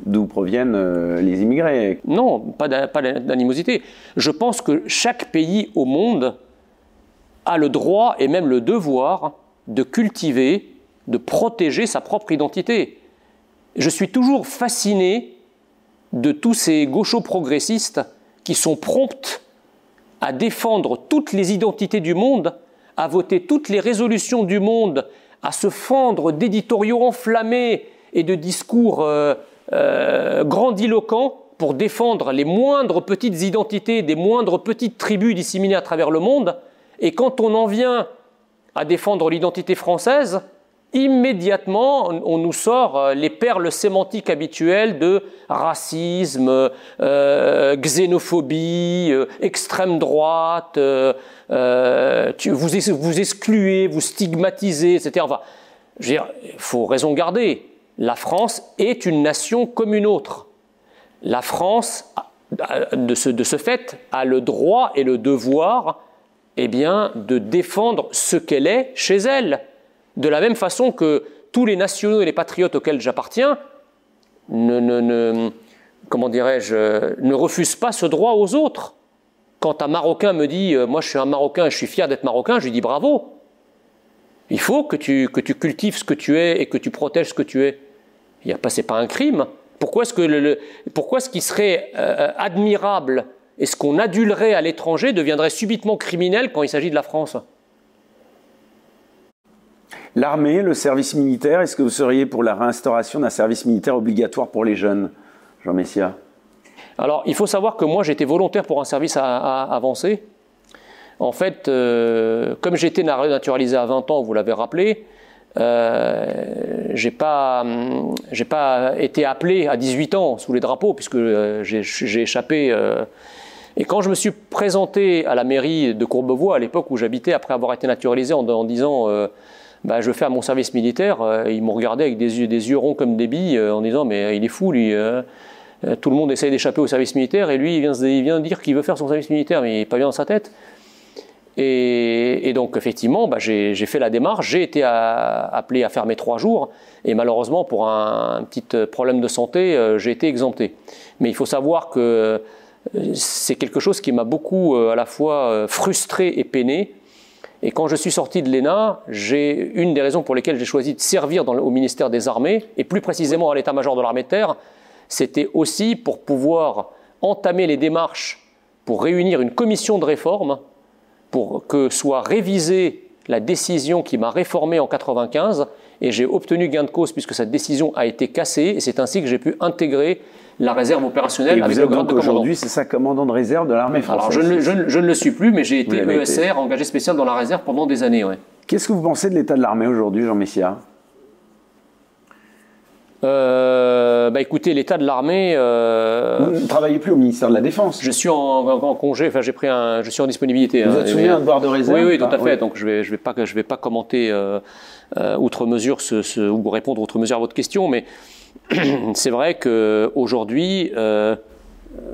d'où proviennent euh, les immigrés. Non, pas d'animosité. Je pense que chaque pays au monde a le droit et même le devoir de cultiver, de protéger sa propre identité je suis toujours fasciné de tous ces gauchos progressistes qui sont prompts à défendre toutes les identités du monde, à voter toutes les résolutions du monde, à se fendre d'éditoriaux enflammés et de discours euh, euh, grandiloquents pour défendre les moindres petites identités des moindres petites tribus disséminées à travers le monde. Et quand on en vient à défendre l'identité française, immédiatement, on nous sort euh, les perles sémantiques habituelles de racisme, euh, xénophobie, euh, extrême droite, vous, excluez, vous stigmatisez, etc. Enfin, il faut raison garder. La France est une nation comme une autre. La France, de ce, de ce fait, a le droit et le devoir eh bien, de défendre ce qu'elle est chez elle de la même façon que tous les nationaux et les patriotes auxquels j'appartiens ne, comment dirais-je, ne refusent pas ce droit aux autres. Quand un Marocain me dit euh, Moi je suis un Marocain je suis fier d'être Marocain, je lui dis bravo. Il faut que tu, cultives ce que tu es et que tu protèges ce que tu es. Ce n'est pas un crime. Pourquoi ce qui serait euh, admirable et ce qu'on adulerait à l'étranger deviendrait subitement criminel quand il s'agit de la France? L'armée, le service militaire, est-ce que vous seriez pour la réinstauration d'un service militaire obligatoire pour les jeunes, Jean Messia? Alors, il faut savoir que moi, j'étais volontaire pour un service avancé. En fait, euh, comme j'étais naturalisé à 20 ans, vous l'avez rappelé, euh, j'ai pas, j'ai pas été appelé à 18 ans sous les drapeaux puisque euh, j'ai échappé. Euh. et quand je me suis présenté à la mairie de Courbevoie à l'époque où j'habitais après avoir été naturalisé en, disant bah, je veux faire mon service militaire, ils m'ont regardé avec des yeux, ronds comme des billes en disant mais il est fou lui. tout le monde essaye d'échapper au service militaire et lui il vient, il dire qu'il veut faire son service militaire mais il n'est pas bien dans sa tête. Et, donc, effectivement, bah, j'ai fait la démarche. J'ai été appelé à faire mes trois jours. Et malheureusement, pour un, petit problème de santé, euh, j'ai été exempté. Mais il faut savoir que euh, c'est quelque chose qui m'a beaucoup euh, à la fois frustré et peiné. Et quand je suis sorti de l'ENA, j'ai une des raisons pour lesquelles j'ai choisi de servir au ministère des Armées, et plus précisément à l'état-major de l'armée de terre, c'était aussi pour pouvoir entamer les démarches pour réunir une commission de réforme pour que soit révisée la décision qui m'a réformé en 95 et j'ai obtenu gain de cause puisque cette décision a été cassée et c'est ainsi que j'ai pu intégrer la réserve opérationnelle et avec vous le grade Aujourd'hui, c'est ça commandant de réserve de l'armée française. Alors je ne, je, ne, le suis plus, mais j'ai été ESR, engagé spécial dans la réserve pendant des années. Qu'est-ce que vous pensez de l'état de l'armée aujourd'hui, Jean Messia? Euh, bah écoutez, l'état de l'armée. Euh, vous ne travaillez plus au ministère de la Défense. Je suis en, congé, enfin j'ai pris un, je suis en disponibilité. Vous hein, êtes soumis à un devoir de réserve Oui, oui, tout à fait. Donc je vais, je vais pas, je vais pas commenter euh, euh outre mesure ce, ce, ou répondre outre mesure à votre question, mais c'est vrai qu'aujourd'hui. Euh,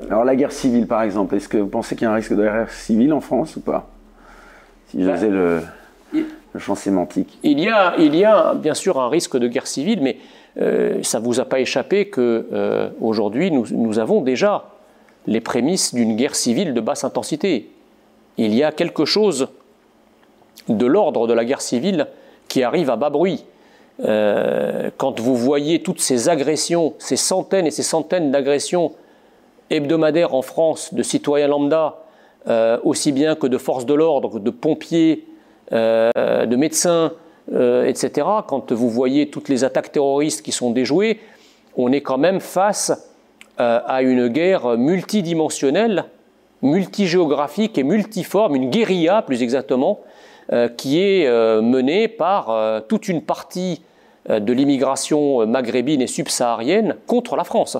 Alors la guerre civile, par exemple, est-ce que vous pensez qu'il y a un risque de guerre civile en France ou pas? Si j'osais le, le champ sémantique. Il y a, il y a bien sûr un risque de guerre civile, mais euh, ça ne vous a pas échappé qu'aujourd'hui, euh, nous, nous, avons déjà les prémices d'une guerre civile de basse intensité. Il y a quelque chose de l'ordre de la guerre civile qui arrive à bas bruit. Euh, quand vous voyez toutes ces agressions, ces centaines et ces centaines d'agressions hebdomadaires en France de citoyens lambda, aussi bien que de forces de l'ordre, de pompiers, de médecins, euh, etc., quand vous voyez toutes les attaques terroristes qui sont déjouées, on est quand même face euh, à une guerre multidimensionnelle, multigéographique et multiforme, une guérilla plus exactement, euh, qui est menée par toute une partie de l'immigration maghrébine et subsaharienne contre la France.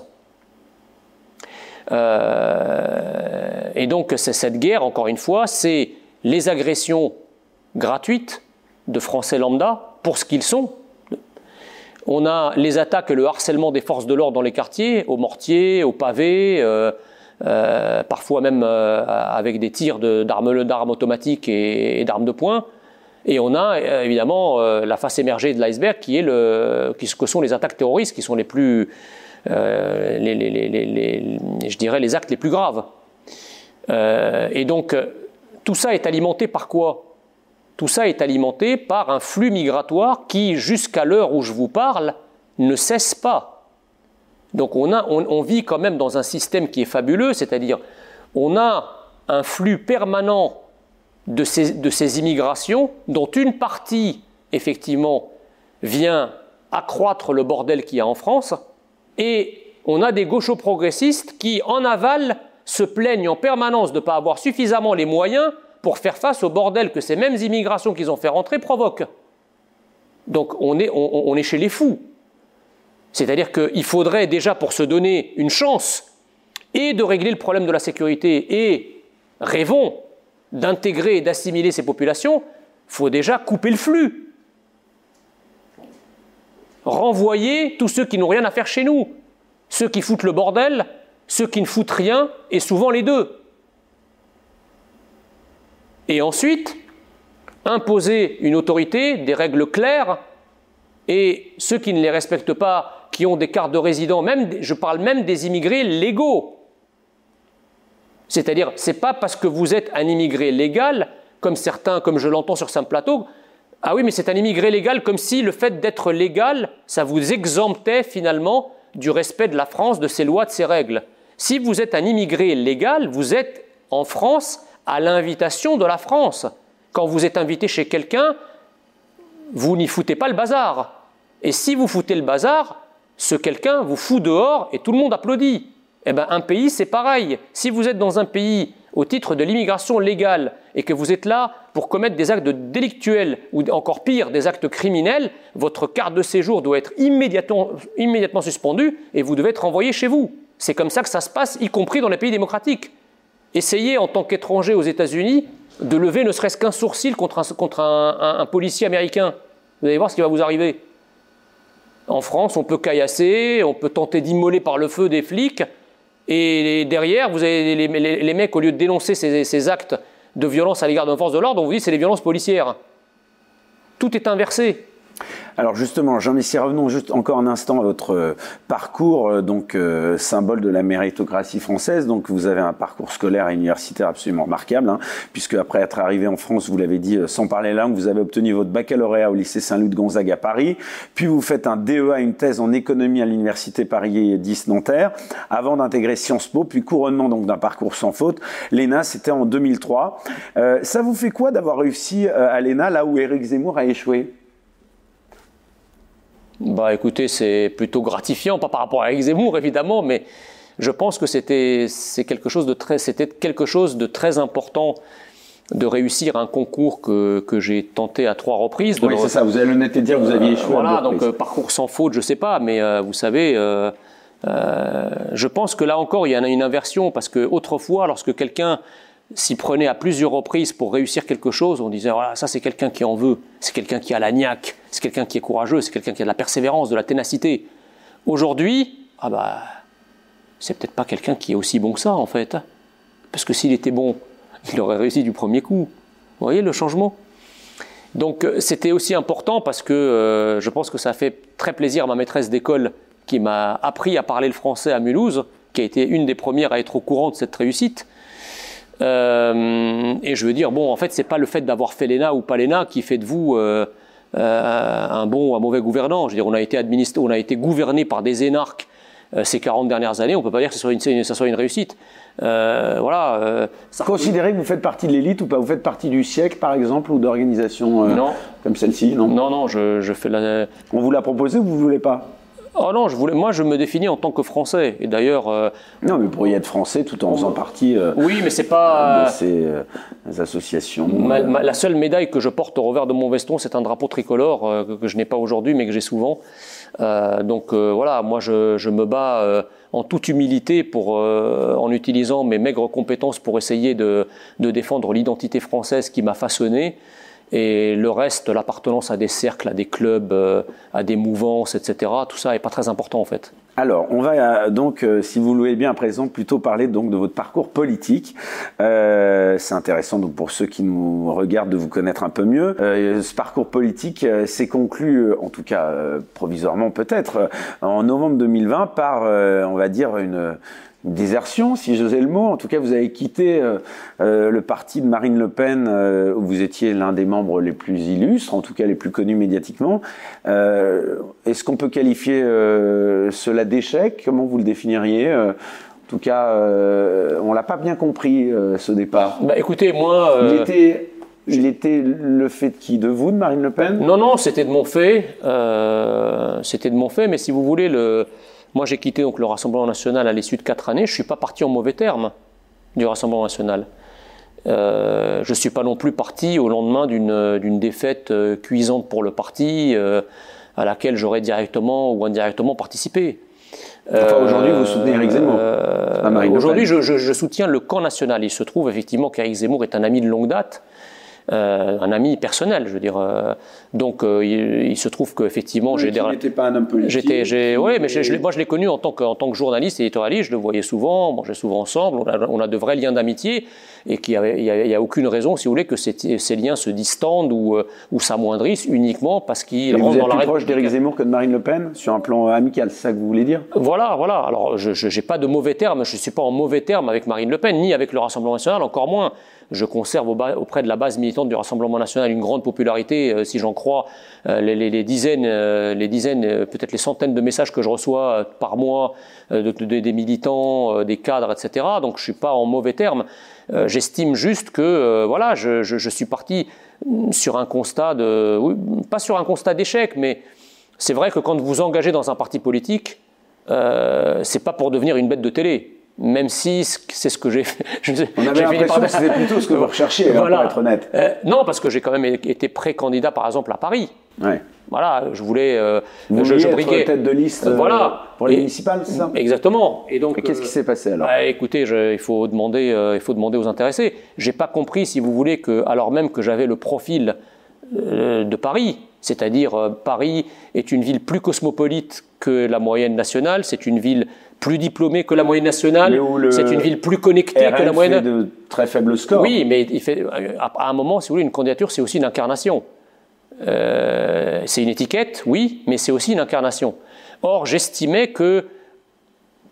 et donc cette guerre, encore une fois, c'est les agressions gratuites de Français lambda pour ce qu'ils sont. On a les attaques et le harcèlement des forces de l'ordre dans les quartiers, aux mortiers, aux pavés, euh, euh, parfois même euh, avec des tirs d'armes automatiques et, d'armes de poing. Et on a évidemment la face émergée de l'iceberg qui est le, qui, que sont les attaques terroristes, qui sont les plus, les, je dirais, les actes les plus graves. et donc tout ça est alimenté par quoi? Tout ça est alimenté par un flux migratoire qui, jusqu'à l'heure où je vous parle, ne cesse pas. Donc on, vit quand même dans un système qui est fabuleux, c'est-à-dire on a un flux permanent de ces, de ces immigrations dont une partie, effectivement, vient accroître le bordel qu'il y a en France, et on a des gauchos-progressistes qui, en aval, se plaignent en permanence de ne pas avoir suffisamment les moyens pour faire face au bordel que ces mêmes immigrations qu'ils ont fait rentrer provoquent. Donc on est, est chez les fous. C'est-à-dire qu'il faudrait déjà pour se donner une chance et de régler le problème de la sécurité et rêvons d'intégrer et d'assimiler ces populations, il faut déjà couper le flux. Renvoyer tous ceux qui n'ont rien à faire chez nous. Ceux qui foutent le bordel, ceux qui ne foutent rien, et souvent les deux. Et ensuite, imposer une autorité, des règles claires, et ceux qui ne les respectent pas, qui ont des cartes de résident, même, je parle même des immigrés légaux. C'est-à-dire, c'est pas parce que vous êtes un immigré légal, comme certains, comme je l'entends sur ce plateau, ah oui, mais c'est un immigré légal, comme si le fait d'être légal, ça vous exemptait finalement du respect de la France, de ses lois, de ses règles. Si vous êtes un immigré légal, vous êtes en France à l'invitation de la France. Quand vous êtes invité chez quelqu'un, vous n'y foutez pas le bazar. Et si vous foutez le bazar, ce quelqu'un vous fout dehors et tout le monde applaudit. Eh ben, un pays, c'est pareil. Si vous êtes dans un pays au titre de l'immigration légale et que vous êtes là pour commettre des actes délictuels ou encore pire, des actes criminels, votre carte de séjour doit être immédiatement, immédiatement suspendue et vous devez être renvoyé chez vous. C'est comme ça que ça se passe, y compris dans les pays démocratiques. Essayez en tant qu'étranger aux États-Unis de lever ne serait-ce qu'un sourcil contre, un, policier américain. Vous allez voir ce qui va vous arriver. En France, on peut caillasser, on peut tenter d'immoler par le feu des flics, et derrière, vous avez les, mecs, au lieu de dénoncer ces, actes de violence à l'égard d'une force de l'ordre, on vous dit c'est les violences policières. Tout est inversé. Alors justement, Jean-Michel, revenons juste encore un instant à votre euh, parcours, euh, donc euh, symbole de la méritocratie française. Donc vous avez un parcours scolaire et universitaire absolument remarquable, hein, puisque après être arrivé en France, vous l'avez dit sans parler langue, vous avez obtenu votre baccalauréat au lycée Saint-Louis de Gonzague à Paris, puis vous faites un DEA, une thèse en économie à l'université Paris 10 Nanterre, avant d'intégrer Sciences Po, puis couronnement donc d'un parcours sans faute. L'ENA, c'était en 2003. ça vous fait quoi d'avoir réussi à l'ENA là où Éric Zemmour a échoué? Bah écoutez, c'est plutôt gratifiant, pas par rapport à Eric Zemmour évidemment, mais je pense que c'était quelque chose de très c'était quelque chose de très important de réussir un concours que, que j'ai tenté à trois reprises. Oui, c'est ça, vous avez l'honnêteté de dire que vous aviez échoué. voilà, donc euh, parcours sans faute, je sais pas, mais euh, vous savez, euh, je pense que là encore, il y en a une inversion, parce que autrefois, lorsque quelqu'un s'y prenait à plusieurs reprises pour réussir quelque chose, on disait voilà, ça c'est quelqu'un qui en veut, c'est quelqu'un qui a la niaque, c'est quelqu'un qui est courageux, c'est quelqu'un qui a de la persévérance, de la ténacité. Aujourd'hui, ah bah, c'est peut-être pas quelqu'un qui est aussi bon que ça en fait. Parce que s'il était bon, il aurait réussi du premier coup. Vous voyez le changement? Donc euh, c'était aussi important parce que euh, je pense que ça a fait très plaisir à ma maîtresse d'école qui m'a appris à parler le français à Mulhouse, qui a été une des premières à être au courant de cette réussite. Euh, et je veux dire, bon, en fait, c'est pas le fait d'avoir fait l'ENA ou pas l'ENA qui fait de vous euh, euh, un bon ou un mauvais gouvernant. Je veux dire, on a été administré, on a été gouverné par des énarques ces 40 dernières années. On peut pas dire que ce soit une, ça soit une réussite. voilà. Considérez que vous faites partie de l'élite ou pas? Vous faites partie du siècle, par exemple, ou d'organisations comme celle-ci Non? Non, non. Je, je fais la. On vous l'a proposé ou vous voulez pas? Oh non, je voulais, moi je me définis en tant que français. Et d'ailleurs. Euh, non, mais vous pourriez être français tout en faisant partie. Euh, oui, mais c'est pas. de ces euh, associations. la seule médaille que je porte au revers de mon veston, c'est un drapeau tricolore que, je n'ai pas aujourd'hui, mais que j'ai souvent. donc voilà, moi je, je me bats en toute humilité pour, en utilisant mes maigres compétences pour essayer de, de défendre l'identité française qui m'a façonné. Et le reste, l'appartenance à des cercles, à des clubs, euh, à des mouvances, etc., tout ça n'est pas très important en fait. Alors, on va euh, donc, euh, si vous le voulez bien à présent, plutôt parler donc de votre parcours politique. c'est intéressant donc pour ceux qui nous regardent de vous connaître un peu mieux. ce parcours politique s'est conclu, en tout cas provisoirement peut-être, en novembre 2020 par, on va dire, une désertion, si j'osais le mot. En tout cas, vous avez quitté euh, euh, le parti de Marine Le Pen, euh, où vous étiez l'un des membres les plus illustres, en tout cas les plus connus médiatiquement. Est-ce qu'on peut qualifier cela d'échec? Comment vous le définiriez En tout cas, on l'a pas bien compris ce départ. Bah, écoutez, moi, il était il était le fait de qui? De vous, de Marine Le Pen? Non, non, c'était de mon fait. c'était de mon fait, mais si vous voulez, le, moi, j'ai quitté donc le Rassemblement national à l'issue de quatre années. Je ne suis pas parti en mauvais termes du Rassemblement national. Euh, je ne suis pas non plus parti au lendemain d'une défaite euh, cuisante pour le parti euh, à laquelle j'aurais directement ou indirectement participé. Enfin, aujourd'hui, vous soutenez Eric Zemmour. aujourd'hui, je, je, soutiens le camp national. Il se trouve effectivement qu'Eric Zemmour est un ami de longue date. Euh, un ami personnel, je veux dire. Euh, donc, euh, il, se trouve qu'effectivement, oui, j'ai des. n'était pas un homme politique. J'étais, j'ai, oui, mais je, moi, je l'ai connu en tant que, en tant que journaliste et éditorialiste. Je le voyais souvent, on mangeait souvent ensemble. On a, on a de vrais liens d'amitié et qu'il n'y a, a, aucune raison, si vous voulez, que ces, ces liens se distendent ou, ou s'amoindrissent uniquement parce qu'il rentre dans la plus proche d'Éric Zemmour que de Marine Le Pen sur un plan amical, c'est ça que vous voulez dire? Voilà, voilà. Alors, je n'ai pas de mauvais termes. Je ne suis pas en mauvais termes avec Marine Le Pen, ni avec le Rassemblement national, encore moins je conserve auprès de la base militante du Rassemblement national une grande popularité, euh, si j'en crois, euh, les, dizaines, euh, les dizaines, peut-être les centaines de messages que je reçois par mois des militants, des cadres, etc. Donc je suis pas en mauvais termes. J'estime juste que voilà, je, suis parti sur un constat de, pas sur un constat d'échec, mais c'est vrai que quand vous engagez dans un parti politique, c'est pas pour devenir une bête de télé même si c'est ce que j'ai fait. On avait l'impression que c'était plutôt ce que vous recherchiez, hein, pour être honnête. Euh, non, parce que j'ai quand même été pré-candidat, par exemple, à Paris. Ouais. Voilà, je voulais. Euh, vous je, je briguais. tête de liste voilà. pour les municipales, c'est ça Exactement. Et donc. qu'est-ce qui s'est passé alors bah, Écoutez, il, faut demander, il faut demander aux intéressés. J'ai pas compris, si vous voulez, que, alors même que j'avais le profil de Paris, c'est-à-dire Paris est une ville plus cosmopolite que la moyenne nationale, c'est une ville plus diplômée que la moyenne nationale, c'est une ville plus connectée que la moyenne. Fait de très faibles scores. Oui, mais il fait, à un moment, si vous voulez, une candidature, c'est aussi une incarnation. Euh, c'est une étiquette, oui, mais c'est aussi une incarnation. Or, j'estimais que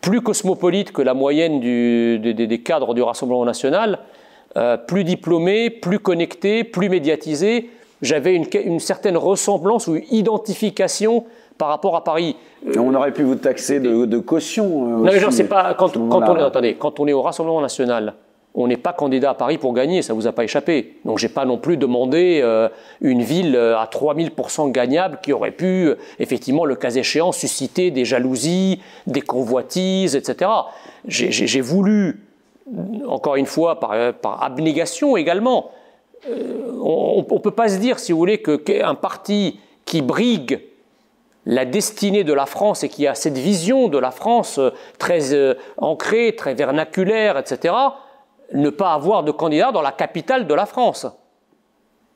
plus cosmopolite que la moyenne des, cadres du Rassemblement national, euh, plus diplômé, plus connecté, plus médiatisé, j'avais une, une, certaine ressemblance ou identification par rapport à Paris. On aurait pu vous taxer de, caution. Euh, non, mais genre, c'est pas quand, on est, attendez, quand on est au Rassemblement national, on n'est pas candidat à Paris pour gagner, ça vous a pas échappé. Donc j'ai pas non plus demandé euh, une ville euh, à 3000% gagnable qui aurait pu effectivement, le cas échéant, susciter des jalousies, des convoitises, etc. J'ai voulu, encore une fois, par, par abnégation également. on ne peut pas se dire, si vous voulez, qu'un parti qui brigue la destinée de la France et qui a cette vision de la France euh, très euh, ancrée, très vernaculaire, etc., ne pas avoir de candidat dans la capitale de la France.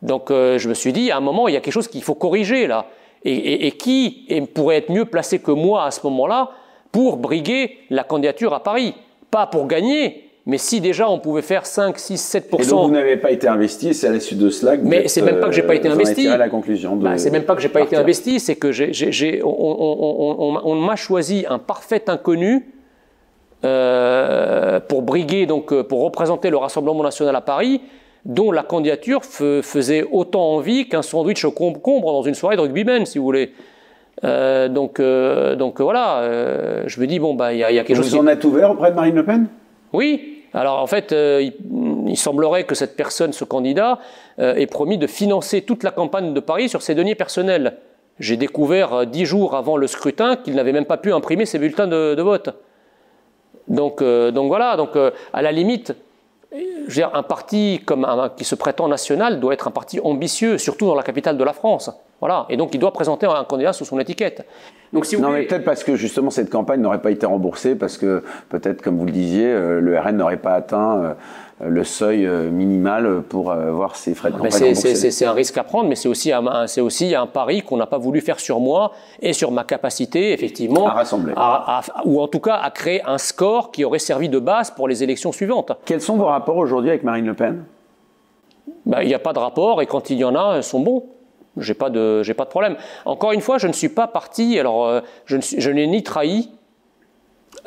Donc euh, je me suis dit, à un moment, il y a quelque chose qu'il faut corriger là. Et, qui pourrait être mieux placé que moi à ce moment-là pour briguer la candidature à Paris Pas pour gagner, mais si déjà on pouvait faire 5, 6, 7 Et donc vous n'avez pas été investi, c'est à l'issue de cela que Mais c'est même pas que j'ai pas été investi. à la conclusion de. Bah, c'est même pas que j'ai pas été investi, c'est que j'ai, on, m'a choisi un parfait inconnu euh, pour briguer, donc euh, pour représenter le Rassemblement national à Paris, dont la candidature faisait autant envie qu'un sandwich au concombre dans une soirée de rugbyman, si vous voulez. Euh, donc, donc voilà, je me dis bon bah il y, a quelque chose. Vous en êtes ouvert auprès de Marine Le Pen? Oui, alors en fait, euh, il, semblerait que cette personne, ce candidat, euh, ait promis de financer toute la campagne de Paris sur ses deniers personnels. J'ai découvert euh, dix jours avant le scrutin qu'il n'avait même pas pu imprimer ses bulletins de, vote. Donc, donc voilà, donc à la limite, un parti comme qui se prétend national doit être un parti ambitieux, surtout dans la capitale de la France. Voilà, et donc il doit présenter un candidat sous son étiquette. Donc, si vous non, mais peut-être parce que justement cette campagne n'aurait pas été remboursée, parce que peut-être, comme vous le disiez, euh, le RN n'aurait pas atteint euh, le seuil euh, minimal pour avoir ses frais de campagne. C'est un risque à prendre, mais c'est aussi, un, aussi un pari qu'on n'a pas voulu faire sur moi et sur ma capacité, effectivement, à rassembler. ou en tout cas à créer un score qui aurait servi de base pour les élections suivantes. Quels sont vos rapports aujourd'hui avec Marine Le Pen? Ben, Il n'y a pas de rapport, et quand il y en a, ils sont bons. J'ai pas de, j'ai pas de problème. Encore une fois, je ne suis pas parti. Alors, euh, je, ne je n'ai ni trahi,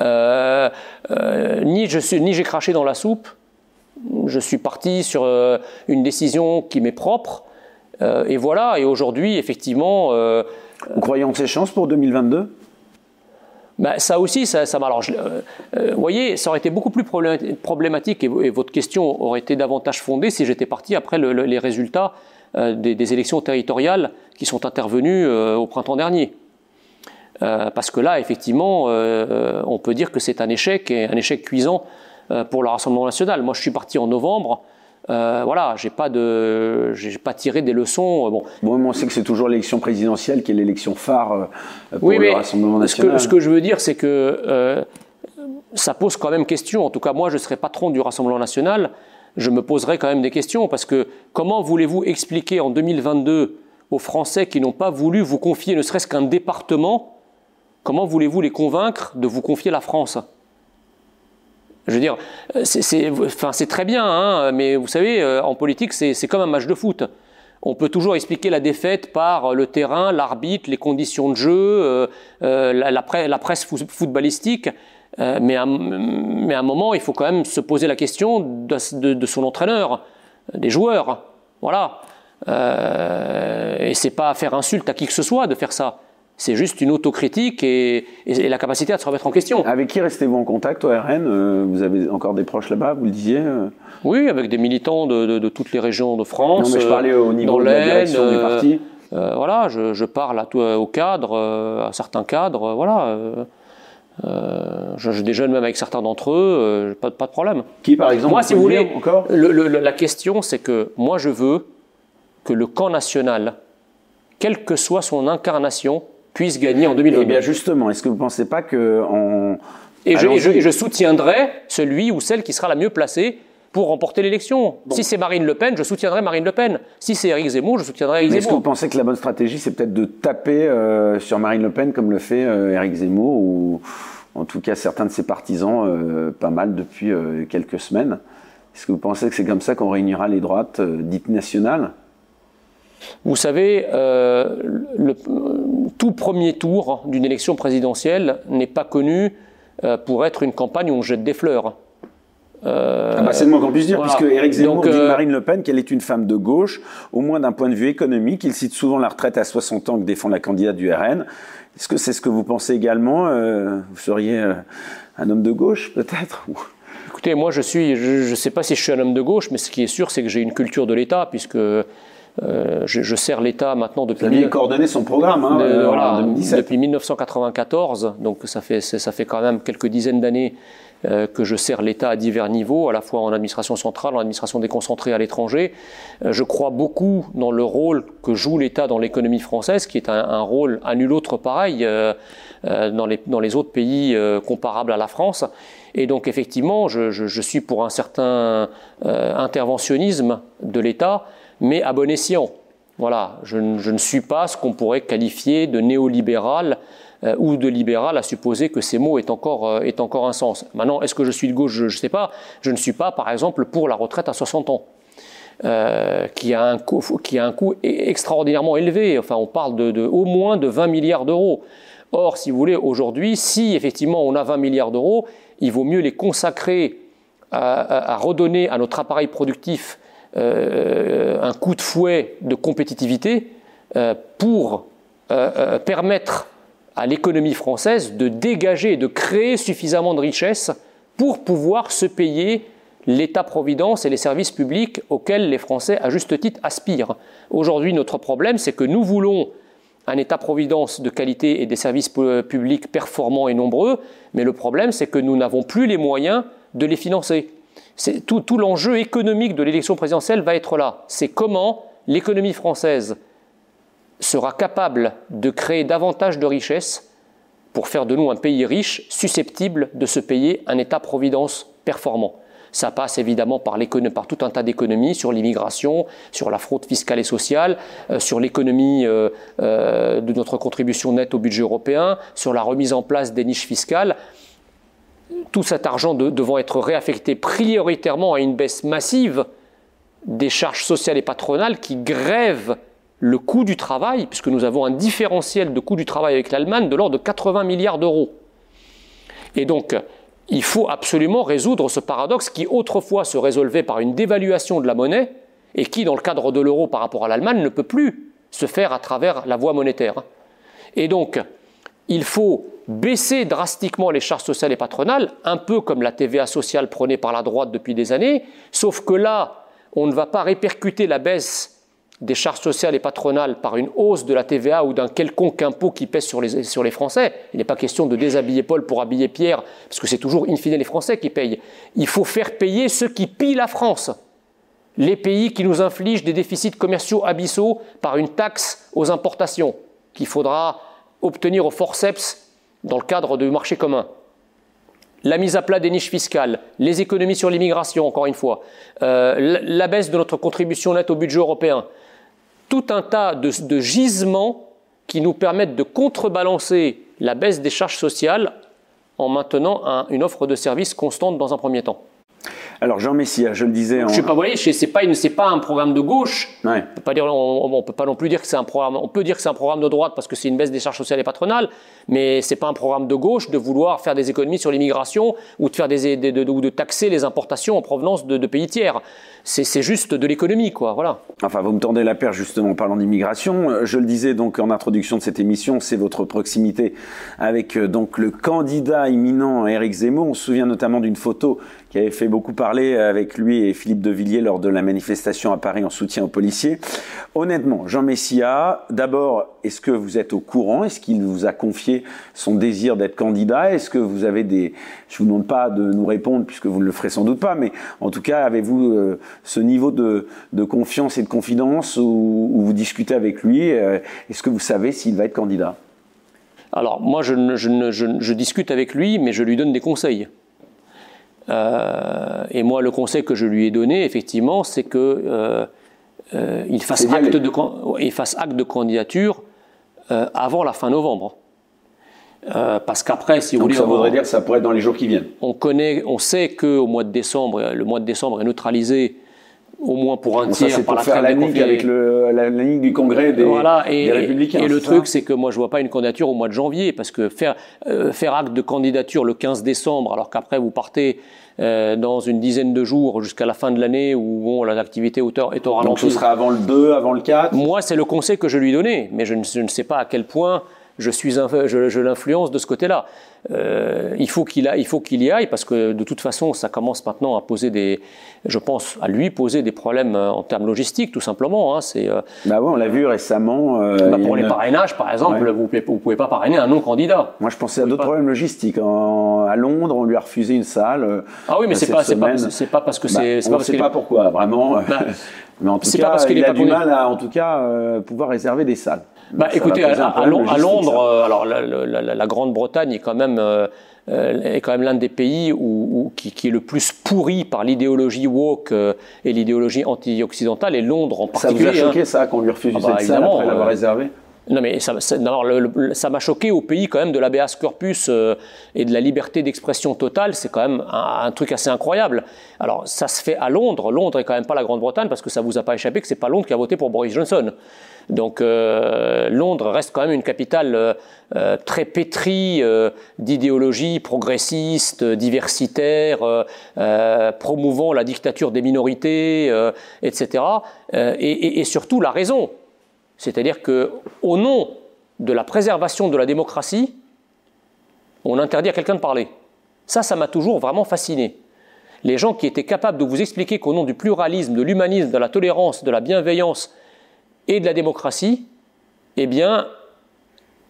euh, euh, ni je suis, ni j'ai craché dans la soupe. Je suis parti sur une décision qui m'est propre. et voilà. Et aujourd'hui, effectivement. Vous croyez en ces chances pour 2022 ben, ça aussi, ça, ça vous voyez, ça aurait été beaucoup plus problématique et, votre question aurait été davantage fondée si j'étais parti après les résultats euh, des, élections territoriales qui sont intervenues euh, au printemps dernier. Euh, parce que là, effectivement, on peut dire que c'est un échec, et un échec cuisant pour le Rassemblement national. Moi, je suis parti en novembre. voilà, j'ai pas de, j'ai pas tiré des leçons. bon. bon, on sait que c'est toujours l'élection présidentielle qui est l'élection phare pour le Rassemblement national. Ce que, ce que, je veux dire, c'est que ça pose quand même question. En tout cas, moi, je serai patron du Rassemblement national je me poserai quand même des questions, parce que comment voulez-vous expliquer en 2022 aux Français qui n'ont pas voulu vous confier ne serait-ce qu'un département, comment voulez-vous les convaincre de vous confier la France? Je veux dire, c'est très bien, hein, mais vous savez, euh, en politique, c'est comme un match de foot. On peut toujours expliquer la défaite par le terrain, l'arbitre, les conditions de jeu, euh, euh, la, presse footballistique. Euh, mais, à, mais, à, un moment, il faut quand même se poser la question de, son entraîneur, des joueurs. Voilà. Euh, et c'est pas faire insulte à qui que ce soit de faire ça. C'est juste une autocritique et, la capacité à se remettre en question. Avec qui restez-vous en contact au RN euh, Vous avez encore des proches là-bas, vous le disiez euh Oui, avec des militants de, toutes les régions de France. Non, mais je parlais au niveau de la direction du parti. voilà, je, je parle à, au cadre, à certains cadres, voilà. Euh, je, je, déjeune même avec certains d'entre eux, pas, pas, de problème. Qui, par exemple Moi, si vous voulez, encore la question, c'est que moi, je veux que le camp national, quelle que soit son incarnation, puisse gagner en 2022. Eh bien, justement, est-ce que vous ne pensez pas que et, je, et, je, soutiendrai celui ou celle qui sera la mieux placée pour remporter l'élection. Si c'est Marine Le Pen, je soutiendrai Marine Le Pen. Si c'est Éric Zemmour, je soutiendrai Éric Zemmour. Est-ce que vous pensez que la bonne stratégie, c'est peut-être de taper euh, sur Marine Le Pen comme le fait euh, Éric Zemmour ou en tout cas certains de ses partisans, euh, pas mal depuis quelques semaines? Est-ce que vous pensez que c'est comme ça qu'on réunira les droites dites nationales? Vous savez, le tout premier tour d'une élection présidentielle n'est pas connu pour être une campagne où on jette des fleurs. Euh, ah bah c'est le moins qu'on puisse dire, puisque Éric Zemmour dit euh, Marine Le Pen qu'elle est une femme de gauche, au moins d'un point de vue économique. Il cite souvent la retraite à 60 ans que défend la candidate du RN. Est-ce que c'est ce que vous pensez également euh, Vous seriez un homme de gauche, peut-être Écoutez, moi, je suis, je ne sais pas si je suis un homme de gauche, mais ce qui est sûr, c'est que j'ai une culture de l'État, puisque je, je, sers l'État maintenant depuis. Vous avez coordonné son programme hein, en 2017. Depuis 1994, donc ça fait, ça fait quand même quelques dizaines d'années euh, que je sers l'État à divers niveaux, à la fois en administration centrale, en administration déconcentrée à l'étranger. Euh, je crois beaucoup dans le rôle que joue l'État dans l'économie française, qui est un, rôle à nul autre pareil euh, dans, les, dans, les, autres pays comparables à la France. Et donc effectivement, je, je, je suis pour un certain interventionnisme de l'État, mais à bon escient. Voilà, je, ne suis pas ce qu'on pourrait qualifier de néolibéral euh, ou de libéral à supposer que ces mots aient encore, euh, un sens. Maintenant, est-ce que je suis de gauche? Je ne sais pas. Je ne suis pas, par exemple, pour la retraite à 60 ans. Euh, qui, a un coût, e-, extraordinairement élevé. Enfin, on parle de, au moins de 20 milliards d'euros. Or, si vous voulez, aujourd'hui, si effectivement on a 20 milliards d'euros, il vaut mieux les consacrer à, redonner à notre appareil productif euh, un coup de fouet de compétitivité euh, pour euh, permettre à l'économie française de dégager, de créer suffisamment de richesses pour pouvoir se payer l'État-providence et les services publics auxquels les Français, à juste titre, aspirent. Aujourd'hui, notre problème, c'est que nous voulons un État-providence de qualité et des services publics performants et nombreux, mais le problème, c'est que nous n'avons plus les moyens de les financer. Tout, tout l'enjeu économique de l'élection présidentielle va être là. C'est comment l'économie française sera capable de créer davantage de richesses pour faire de nous un pays riche, susceptible de se payer un État-providence performant. Ça passe évidemment par, tout un tas d'économies sur l'immigration, sur la fraude fiscale et sociale, euh, sur l'économie euh, euh, de notre contribution nette au budget européen, sur la remise en place des niches fiscales. Tout cet argent devant être réaffecté prioritairement à une baisse massive des charges sociales et patronales qui grèvent le coût du travail, puisque nous avons un différentiel de coût du travail avec l'Allemagne de l'ordre de 80 milliards d'euros. Et donc, il faut absolument résoudre ce paradoxe qui autrefois se résolvait par une dévaluation de la monnaie et qui, dans le cadre de l'euro par rapport à l'Allemagne, ne peut plus se faire à travers la voie monétaire. Et donc, il faut baisser drastiquement les charges sociales et patronales, un peu comme la TVA sociale prônée par la droite depuis des années, sauf que là, on ne va pas répercuter la baisse des charges sociales et patronales par une hausse de la TVA ou d'un quelconque impôt qui pèse sur les, sur les Français. Il n'est pas question de déshabiller Paul pour habiller Pierre, parce que c'est toujours in fine les Français qui payent. Il faut faire payer ceux qui pillent la France. Les pays qui nous infligent des déficits commerciaux abyssaux par une taxe aux importations qu'il faudra obtenir au forceps dans le cadre du marché commun la mise à plat des niches fiscales, les économies sur l'immigration, encore une fois, euh, la baisse de notre contribution nette au budget européen, tout un tas de, gisements qui nous permettent de contrebalancer la baisse des charges sociales en maintenant une offre de services constante dans un premier temps. Alors Jean Messia, je le disais. Je sais pas, vous voyez, c'est pas c'est pas un programme de gauche. On peut pas dire, on, peut pas non plus dire que c'est un programme. On peut dire que c'est un programme de droite parce que c'est une baisse des charges sociales et patronales, mais c'est pas un programme de gauche de vouloir faire des économies sur l'immigration ou de faire des, de, ou de taxer les importations en provenance de, pays tiers. C'est juste de l'économie, quoi. Voilà. Enfin, vous me tendez la paire justement en parlant d'immigration. Je le disais donc en introduction de cette émission, c'est votre proximité avec euh, donc le candidat imminent Éric Zemmour. On se souvient notamment d'une photo qui avait fait beaucoup parler avec lui et Philippe de Villiers lors de la manifestation à Paris en soutien aux policiers. Honnêtement, Jean Messia, d'abord, est-ce que vous êtes au courant? Est-ce qu'il vous a confié son désir d'être candidat? Est-ce que vous avez des... Je vous demande pas de nous répondre puisque vous ne le ferez sans doute pas, mais en tout cas, avez-vous euh, ce niveau de, confiance et de confidence où, vous discutez avec lui euh, Est-ce que vous savez s'il va être candidat? Alors moi, je, discute avec lui, mais je lui donne des conseils. Euh, et moi, le conseil que je lui ai donné, effectivement, c'est que euh, euh, il, fasse acte de, il fasse acte de candidature avant la fin novembre. parce qu'après, si vous voulez, ça voudrait dire que ça pourrait être dans les jours qui viennent. On connaît, on sait que au mois de décembre, le mois de décembre est neutralisé au moins pour un tiers ça, par pour faire la ligue avec le, la, ligue du Congrès des, voilà, et, des Républicains. Et, le truc, c'est que moi, je vois pas une candidature au mois de janvier, parce que faire, euh, faire acte de candidature le 15 décembre, alors qu'après vous partez euh, dans une dizaine de jours jusqu'à la fin de l'année où bon, l'activité est au ralenti. Donc ce sera avant le 2, avant le 4 Moi, c'est le conseil que je lui donnais, mais je ne, je ne sais pas à quel point je suis je, je l'influence de ce côté-là. Euh, il faut qu'il il faut qu'il y aille parce que de toute façon, ça commence maintenant à poser des, je pense, à lui poser des problèmes euh, en termes logistiques, tout simplement. Hein, c'est. Euh, bah oui, on l'a vu récemment. Bah pour les parrainages, par exemple, vous ne pouvez pas parrainer un non-candidat. Moi, je pensais à d'autres problèmes logistiques. à Londres, on lui a refusé une salle. Ah oui, mais c'est pas, pas, c'est pas parce que bah, c'est. on ne sait pas pourquoi, vraiment. Bah, mais en tout cas, parce il a du mal à, en tout cas, pouvoir réserver des salles. Bah, écoutez, à, Londres, euh, alors la, Grande-Bretagne est quand même euh, est quand même l'un des pays où, qui, est le plus pourri par l'idéologie woke euh, et l'idéologie anti-occidentale, et Londres en particulier. Ça vous a choqué ça qu'on lui refuse ah bah, cette salle après l'avoir réservé non, mais ça, m'a choqué au pays quand même de l'habeas corpus et de la liberté d'expression totale. C'est quand même un, truc assez incroyable. Alors, ça se fait à Londres. Londres est quand même pas la Grande-Bretagne parce que ça vous a pas échappé que c'est pas Londres qui a voté pour Boris Johnson. Donc euh, Londres reste quand même une capitale euh, euh, très pétrie d'idéologie progressiste, diversitaire, promouvant la dictature des minorités, etc. Et, et, surtout la raison. C'est-à-dire que au nom de la préservation de la démocratie, on interdit à quelqu'un de parler. Ça, ça m'a toujours vraiment fasciné. Les gens qui étaient capables de vous expliquer qu'au nom du pluralisme, de l'humanisme, de la tolérance, de la bienveillance, et de la démocratie, eh bien,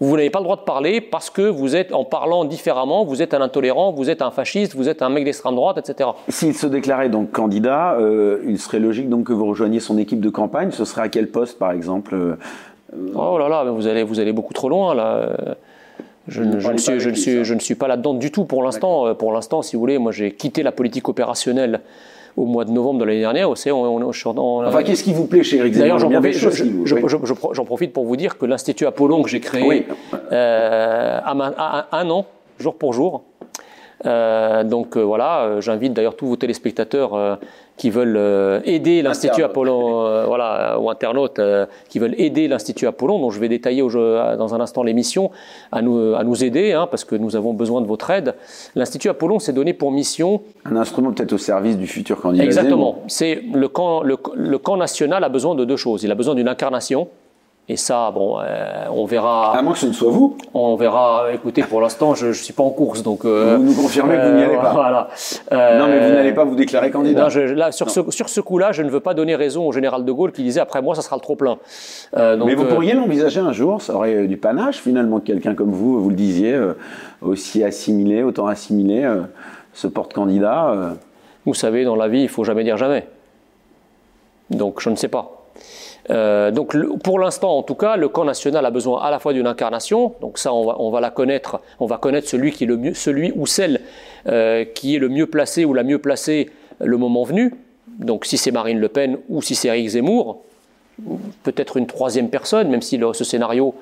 vous n'avez pas le droit de parler parce que vous êtes, en parlant différemment, vous êtes un intolérant, vous êtes un fasciste, vous êtes un mec d'extrême droite, etc. S'il se déclarait donc candidat, euh, il serait logique donc que vous rejoigniez son équipe de campagne. Ce serait à quel poste, par exemple euh, Oh là là, vous allez, vous allez beaucoup trop loin là. Je, ne, suis, je, ne suis, je ne suis pas là-dedans du tout pour l'instant. Euh, pour l'instant, si vous voulez, moi j'ai quitté la politique opérationnelle au moie de novembre de l'année dernière. On, on, on, enfin, qu'est-ce qui vous plaît chez Eric D'ailleurs, j'en profite, pour vous dire que l'Institut Apollon que j'ai créé euh, a, un an, jour pour jour, euh, donc euh, voilà, euh, j'invite d'ailleurs tous vos téléspectateurs qui veulent aider l'Institut Apollon, voilà, ou internautes qui veulent aider l'Institut Apollon, dont je vais détailler dans un instant l'émission, à nous, à nous aider, hein, parce que nous avons besoin de votre aide. L'Institut Apollon s'est donné pour mission... Un instrument peut-être au service du futur candidat. Exactement. C'est le camp, le camp national a besoin de deux choses. Il a besoin d'une incarnation, et ça, bon, euh, on verra. À moins que ce ne soit vous. On verra. Écoutez, pour l'instant, je ne suis pas en course, donc. Euh, vous nous confirmez que vous n'y allez pas. Voilà. non, mais vous n'allez pas vous déclarer candidat. Non, là, sur ce, sur ce coup-là, je ne veux pas donner raison au général de Gaulle qui disait après moi, ça sera le trop plein. mais vous pourriez l'envisager un jour. Ça aurait du panache finalement quelqu'un comme vous, vous le disiez, aussi assimilé, autant assimilé, ce porte-candidat. Vous savez, dans la vie, il faut jamais dire jamais. Donc, je ne sais pas. Euh, donc pour l'instant, en tout cas, le camp national a besoin à la fois d'une incarnation, donc ça on va, la connaître, on va connaître celui qui est le mieux, celui ou celle euh, qui est le mieux placé ou la mieux placée le moment venu. Donc si c'est Marine Le Pen ou si c'est Eric Zemmour, peut-être une troisième personne, même si ce scénario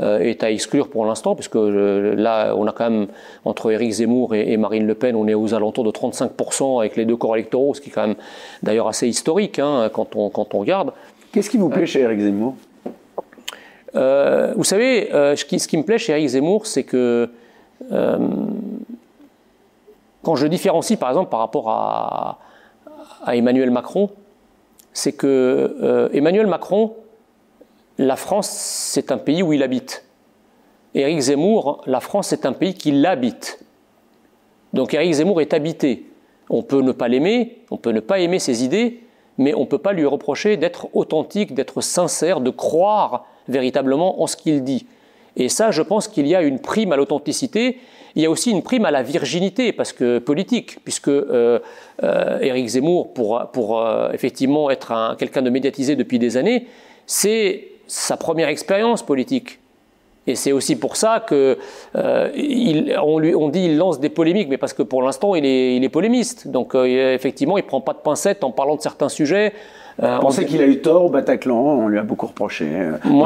euh, est à exclure pour l'instant, puisque là, on a quand même, entre Éric Zemmour et, Marine Le Pen, on est aux alentours de 35% avec les deux corps électoraux, ce qui est quand même d'ailleurs assez historique hein, quand on regarde. Qu'est-ce qui vous plaît chez Eric Zemmour? Euh, Vous savez, euh, ce, qui, me plaît chez Eric Zemmour, c'est que euh, quand je différencie par exemple par rapport à, Emmanuel Macron, c'est que Emmanuel Macron, la France, c'est un pays où il habite. Éric Zemmour, la France, c'est un pays qui l'habite. Donc Éric Zemmour est habité. On peut ne pas l'aimer, on peut ne pas aimer ses idées, mais on ne peut pas lui reprocher d'être authentique, d'être sincère, de croire véritablement en ce qu'il dit. Et ça, je pense qu'il y a une prime à l'authenticité. Il y a aussi une prime à la virginité, parce que politique, puisque euh, euh, Éric Zemmour, pour, pour euh, effectivement être quelqu'un de médiatisé depuis des années, c'est sa première expérience politique. Et c'est aussi pour ça que euh, on, lui, on dit il lance des polémiques, mais parce que pour l'instant il est, il est polémiste. Donc euh, effectivement, il prend pas de pincettes en parlant de certains sujets. Euh, on sait qu'il a eu tort au Bataclan, on lui a beaucoup reproché.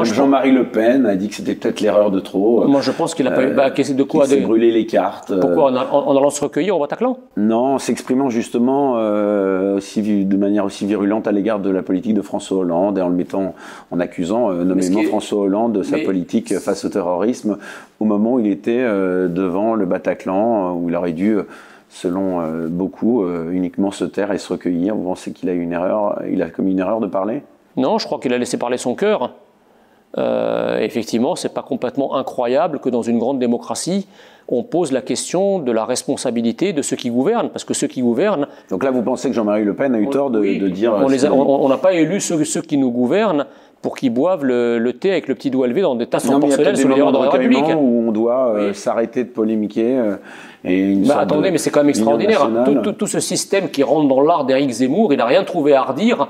Jean-Marie Le Pen a dit que c'était peut-être l'erreur de trop. Moi je pense qu'il a pas eu. Bah, de quoi s'est brûlé les cartes. Pourquoi en, allant se recueillir au Bataclan? Non, en s'exprimant justement aussi, de manière aussi virulente à l'égard de la politique de François Hollande et en le mettant, en accusant nommément François Hollande de sa politique face au terrorisme au moment où il était euh, devant le Bataclan, euh, où il aurait dû, selon euh, beaucoup, uniquement se taire et se recueillir. Vous pensez qu'il a eu une erreur Il a commis une erreur de parler? Non, je crois qu'il a laissé parler son cœur. Euh, effectivement, c'est pas complètement incroyable que dans une grande démocratie, on pose la question de la responsabilité de ceux qui gouvernent, parce que ceux qui gouvernent. Donc là, vous pensez que Jean-Marie Le Pen a eu tort de, dire. On n'a pas élu ceux, ceux, qui nous gouvernent pour qu'ils boivent le, thé avec le petit doigt levé dans des tasses en porcelaine sous les de la République. où on doit euh, s'arrêter de polémiquer. Euh, et bah, attendez, mais c'est quand même extraordinaire. Tout, tout, ce système qui rentre dans l'art d'Éric Zemmour, il n'a rien trouvé à redire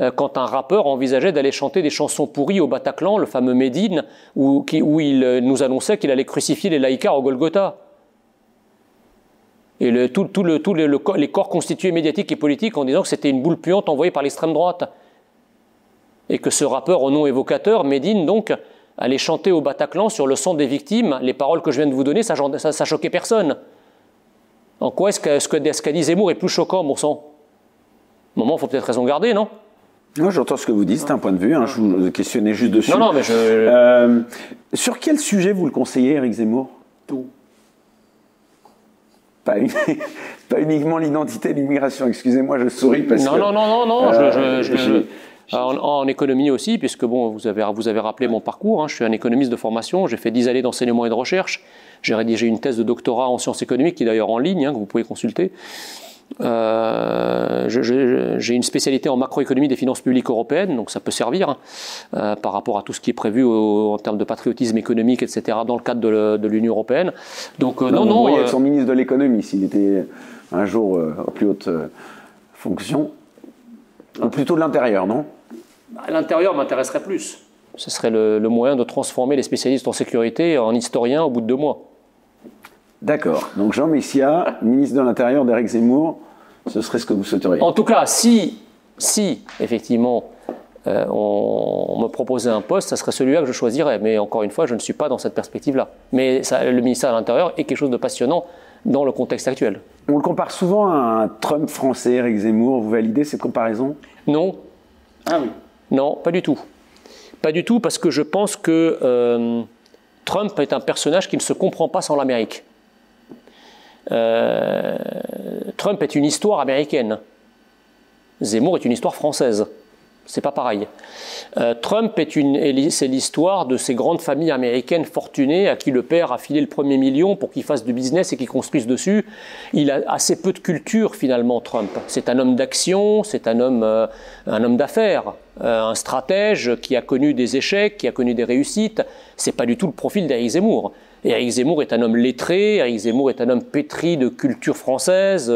euh, quand un rappeur envisageait d'aller chanter des chansons pourries au Bataclan, le fameux Médine, où, il nous annonçait qu'il allait crucifier les laïcars au Golgotha. Et le, tout, les corps constitués médiatiques et politiques en disant que c'était une boule puante envoyée par l'extrême droite et que ce rappeur au nom évocateur, Médine, donc, allait chanter au Bataclan sur le sang des victimes, les paroles que je viens de vous donner, ça, ça, choquait personne. En quoi est-ce que ce qu'a dit Zemmour est plus choquant, mon sang? Moment, il faut peut-être raison garder, non? Moi, j'entends ce que vous dites, c'est un point de vue. Hein, je vous questionnais juste dessus. Non, non, mais je. Euh, sur quel sujet vous le conseillez, Eric Zemmour? Tout. Pas, pas uniquement l'identité, l'immigration. Excusez-moi, je souris parce non, que. Non, non, non, non, euh, je, en, économie aussi, puisque bon, vous avez, vous avez rappelé mon parcours, hein, je suis un économiste de formation, j'ai fait 10 années d'enseignement et de recherche, j'ai rédigé une thèse de doctorat en sciences économiques qui est d'ailleurs en ligne, hein, que vous pouvez consulter. Euh, j'ai une spécialité en macroéconomie des finances publiques européennes, donc ça peut servir hein, euh, par rapport à tout ce qui est prévu en termes de patriotisme économique, etc., dans le cadre de, l'Union européenne. Donc euh, non, non. Vous être son ministre de l'économie s'il était un jour en plus haute fonction, ou plutôt de l'intérieur, non? L'intérieur m'intéresserait plus. Ce serait le, moyen de transformer les spécialistes en sécurité en historiens au bout de deux mois. D'accord. Donc Jean Messia, ministre de l'Intérieur d'Éric Zemmour, ce serait ce que vous souhaiteriez En tout cas, si, si effectivement, euh, on, me proposait un poste, ça serait celui-là que je choisirais. Mais encore une fois, je ne suis pas dans cette perspective-là. Mais le ministère de l'Intérieur est quelque chose de passionnant dans le contexte actuel. On le compare souvent à un Trump français, Éric Zemmour. Vous validez cette comparaison Non. Ah oui. Non, pas du tout. Pas du tout parce que je pense que euh, Trump est un personnage qui ne se comprend pas sans l'Amérique. Euh, Trump est une histoire américaine. Zemmour est une histoire française. C'est pas pareil. Euh, Trump est une, c'est l'histoire de ces grandes familles américaines fortunées à qui le père a filé le premier million pour qu'ils fassent du business et qu'ils construisent dessus. Il a assez peu de culture finalement, Trump. C'est un homme d'action, c'est un homme, euh, un homme d'affaires, euh, un stratège qui a connu des échecs, qui a connu des réussites. C'est pas du tout le profil d'Eric Zemmour. Et Eric Zemmour est un homme lettré, Eric Zemmour est un homme pétri de culture française.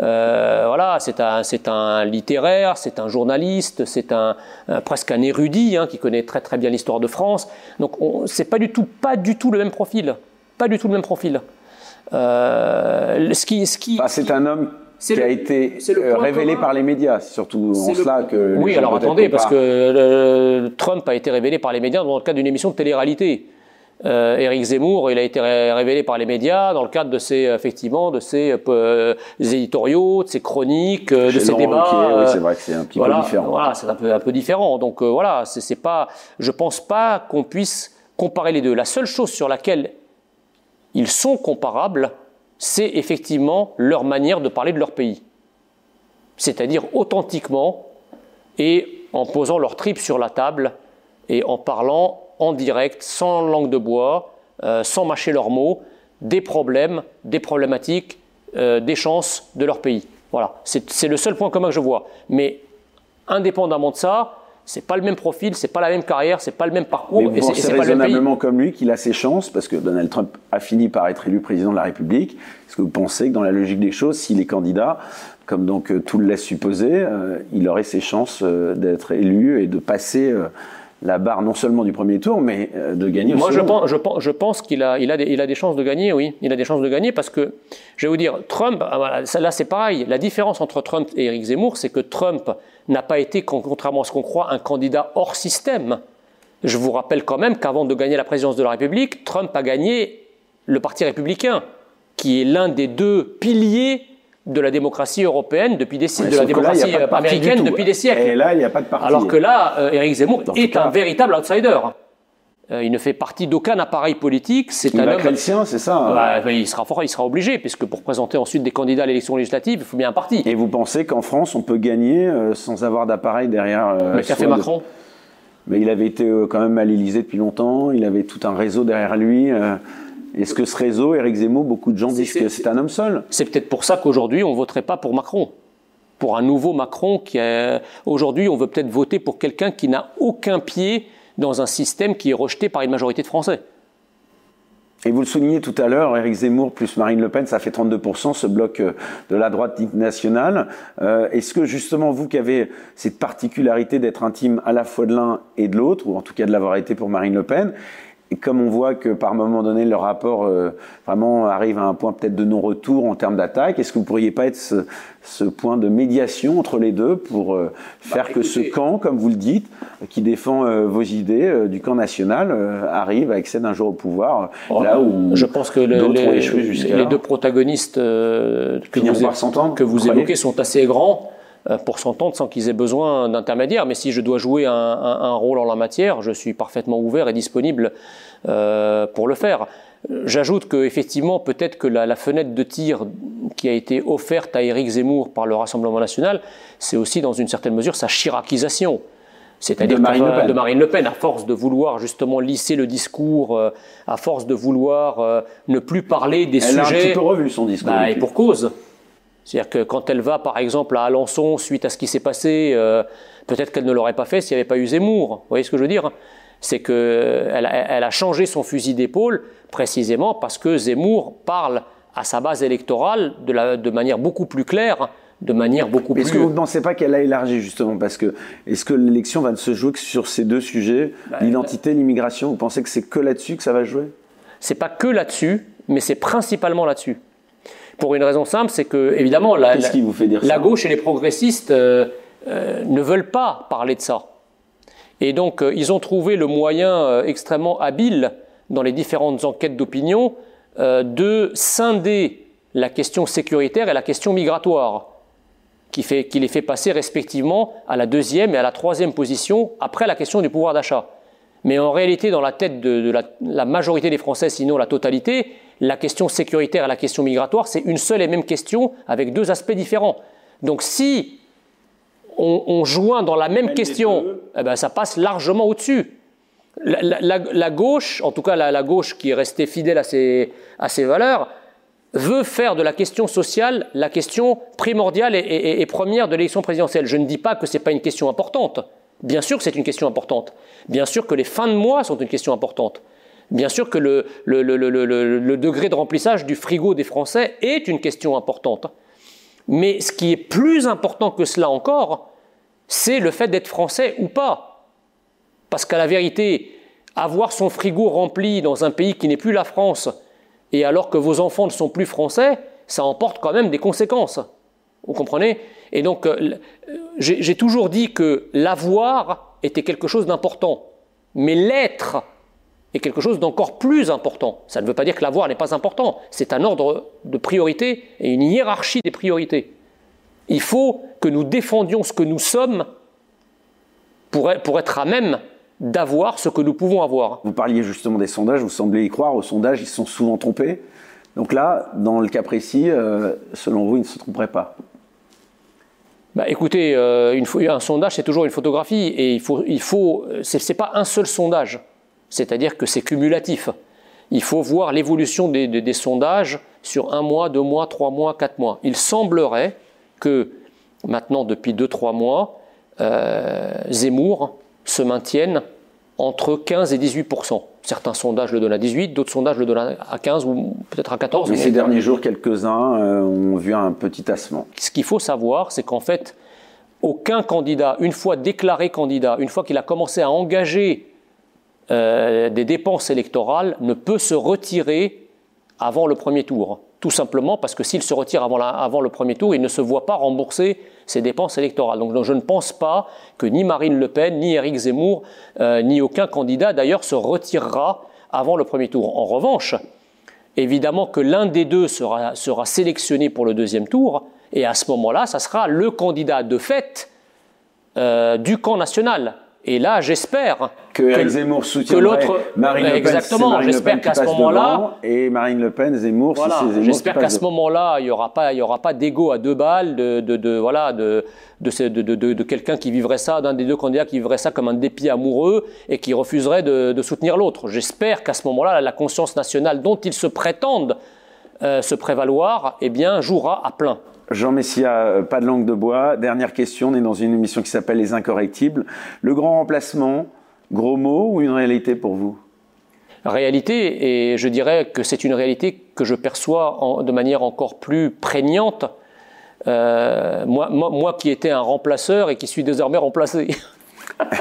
Euh, voilà, c'est un, c'est un littéraire, c'est un journaliste, c'est un, presque un érudit hein, qui connaît très très bien l'histoire de France. Donc c'est pas du tout, pas du tout le même profil, pas du tout le même profil. Euh, ce qui, ce qui, c'est un homme qui a été euh, révélé par les médias, surtout en cela que. Oui, alors attendez, parce que Trump a été révélé par les médias dans le cadre d'une émission de télé-réalité. Euh, Éric Zemmour, il a été révélé par les médias dans le cadre de ses, effectivement, de ses euh, éditoriaux, de ses chroniques, euh, de ses débats. oui, c'est vrai que c'est un petit peu différent. Voilà, c'est un peu, un peu différent. Donc voilà, c'est pas, je pense pas qu'on puisse comparer les deux. La seule chose sur laquelle ils sont comparables, c'est effectivement leur manière de parler de leur pays. C'est-à-dire authentiquement et en posant leur tripes sur la table et en parlant en direct, sans langue de bois, euh, sans mâcher leurs mots, des problèmes, des problématiques, euh, des chances de leur pays. Voilà, c'est le seul point commun que je vois. Mais indépendamment de ça, c'est pas le même profil, c'est pas la même carrière, c'est pas le même parcours. Mais vous pensez raisonnablement comme lui qu'il a ses chances parce que Donald Trump a fini par être élu président de la République. Est-ce que vous pensez que dans la logique des choses, s'il est candidat, comme donc euh, tout le laisse supposer, euh, il aurait ses chances euh, d'être élu et de passer la barre non seulement du premier tour, mais de gagner aussi. Moi, je pense, je pense, je pense qu'il a, il a, des, il a des chances de gagner, oui. Il a des chances de gagner parce que, je vais vous dire, Trump, ah, là c'est pareil. La différence entre Trump et Eric Zemmour, c'est que Trump n'a pas été, contrairement à ce qu'on croit, un candidat hors système. Je vous rappelle quand même qu'avant de gagner la présidence de la République, Trump a gagné le Parti républicain, qui est l'un des deux piliers de la démocratie européenne depuis des siècles, de la démocratie américaine depuis des siècles. Et là, il n'y a pas de parti. Alors que là, euh, Éric Zemmour est un véritable outsider. Euh, il ne fait partie d'aucun appareil politique. C'est un homme. chrétien, c'est ça. Hein. Bah, il sera fort, il sera obligé, puisque pour présenter ensuite des candidats à l'élection législative, il faut bien un parti. Et vous pensez qu'en France, on peut gagner euh, sans avoir d'appareil derrière Mais qu'a fait Macron? Mais il avait été quand même à l'Élysée depuis longtemps. Il avait tout un réseau derrière lui. Est-ce que ce réseau, Éric Zemmour, beaucoup de gens disent que c'est un homme seul? C'est peut-être pour ça qu'aujourd'hui, on ne voterait pas pour Macron. Pour un nouveau Macron qui est. Aujourd'hui, on veut peut-être voter pour quelqu'un qui n'a aucun pied dans un système qui est rejeté par une majorité de Français. Et vous le soulignez tout à l'heure, Éric Zemmour plus Marine Le Pen, ça fait 32%, ce bloc euh, de la droite nationale. Euh, est-ce que justement, vous qui avez cette particularité d'être intime à la fois de l'un et de l'autre, ou en tout cas de l'avoir été pour Marine Le Pen, et comme on voit que par moment donné, le rapport euh, vraiment arrive à un point peut-être de non-retour en termes d'attaque, est-ce que vous pourriez pas être ce, point de médiation entre les deux pour euh, faire bah, que ce camp, comme vous le dites, qui défend euh, vos idées du camp national, arrive à accéder un jour au pouvoir, oh, là où je pense que le, les, les, deux protagonistes que vous, que vous évoquez sont assez grands. Euh, pour s'entendre sans qu'ils aient besoin d'intermédiaires. Mais si je dois jouer un, rôle en la matière, je suis parfaitement ouvert et disponible euh, pour le faire. J'ajoute que effectivement, peut-être que la, fenêtre de tir qui a été offerte à Éric Zemmour par le Rassemblement national, c'est aussi dans une certaine mesure sa chiracisation. C'est-à-dire de, de, Marine Le Pen, à force de vouloir justement lisser le discours, euh, à force de vouloir ne plus parler des sujets. Elle a un petit peu revu son discours. Bah, et pour cause. C'est-à-dire que quand elle va, par exemple, à Alençon, suite à ce qui s'est passé, euh, peut-être qu'elle ne l'aurait pas fait s'il n'y avait pas eu Zemmour. Vous voyez ce que je veux dire? C'est qu'elle elle a changé son fusil d'épaule précisément parce que Zemmour parle à sa base électorale de, la, de manière beaucoup plus claire de manière beaucoup plus. Est-ce que vous ne pensez pas qu'elle a élargi justement? Parce que est-ce que l'élection va se jouer que sur ces deux sujets, bah, l'identité, l'immigration? Vous pensez que c'est que là-dessus que ça va jouer? C'est pas que là-dessus, mais c'est principalement là-dessus. Pour une raison simple, c'est que, évidemment, la, la, gauche et les progressistes euh, euh, ne veulent pas parler de ça. Et donc, euh, ils ont trouvé le moyen extrêmement habile, dans les différentes enquêtes d'opinion, de scinder la question sécuritaire et la question migratoire, qui, fait, qui les fait passer respectivement à la deuxième et à la troisième position après la question du pouvoir d'achat. Mais en réalité, dans la tête de, la, majorité des Français, sinon la totalité, la question sécuritaire et la question migratoire, c'est une seule et même question avec deux aspects différents. Donc si on, joint dans la même question, eh ben, ça passe largement au-dessus. La, gauche, en tout cas la, gauche qui est restée fidèle à ses, à ses, valeurs, veut faire de la question sociale la question primordiale et, et première de l'élection présidentielle. Je ne dis pas que ce n'est pas une question importante. Bien sûr que c'est une question importante. Bien sûr que les fins de mois sont une question importante. Bien sûr que le, degré de remplissage du frigo des Français est une question importante. Mais ce qui est plus important que cela encore, c'est le fait d'être français ou pas. Parce qu'à la vérité, avoir son frigo rempli dans un pays qui n'est plus la France, et alors que vos enfants ne sont plus français, ça emporte quand même des conséquences. Vous comprenez? Et donc, euh, j'ai toujours dit que l'avoir était quelque chose d'important, mais l'être est quelque chose d'encore plus important. Ça ne veut pas dire que l'avoir n'est pas important, c'est un ordre de priorité et une hiérarchie des priorités. Il faut que nous défendions ce que nous sommes pour être à même d'avoir ce que nous pouvons avoir. Vous parliez justement des sondages, vous semblez y croire, aux sondages, ils sont souvent trompés. Donc là, dans le cas précis, euh, selon vous, ils ne se tromperaient pas bah, écoutez, euh, un sondage, c'est toujours une photographie, et il faut, il faut c'est pas un seul sondage, c'est-à-dire que c'est cumulatif. Il faut voir l'évolution des, sondages sur un mois, deux mois, trois mois, quatre mois. Il semblerait que maintenant, depuis 2-3 mois, euh, Zemmour se maintienne entre 15 et 18% Certains sondages le donnent à 18%, d'autres sondages le donnent à 15 ou peut-être à 14. Mais, ces derniers jours, quelques-uns euh, ont vu un petit tassement. Ce qu'il faut savoir, c'est qu'en fait, aucun candidat, une fois déclaré candidat, une fois qu'il a commencé à engager euh, des dépenses électorales, ne peut se retirer avant le premier tour. Tout simplement parce que s'il se retire avant, le premier tour, il ne se voit pas rembourser ses dépenses électorales. Donc, je ne pense pas que ni Marine Le Pen, ni Éric Zemmour, euh, ni aucun candidat d'ailleurs se retirera avant le premier tour. En revanche, évidemment que l'un des deux sera, sera sélectionné pour le deuxième tour, et à ce moment-là, ça sera le candidat de fait euh, du camp national. Et là, j'espère que, que Zemmour soutiendrait Marine Le Pen. Exactement. J'espère qu'à ce moment-là, et Marine Le Pen, Zemmour, voilà, J'espère qu'à ce moment-là, il n'y aura pas, il y aura pas d'ego à deux balles, de, de, de voilà, de, de, de, de quelqu'un qui vivrait ça, d'un des deux candidats qui vivrait ça comme un dépit amoureux et qui refuserait de, soutenir l'autre. J'espère qu'à ce moment-là, la conscience nationale dont ils se prétendent euh, se prévaloir, eh bien, jouera à plein. Jean Messia, euh, pas de langue de bois. Dernière question, on est dans une émission qui s'appelle Les Incorrectibles. Le grand remplacement, gros mot ou une réalité pour vous? Réalité, et je dirais que c'est une réalité que je perçois de manière encore plus prégnante. Euh, moi, moi, qui étais un remplaceur et qui suis désormais remplacé.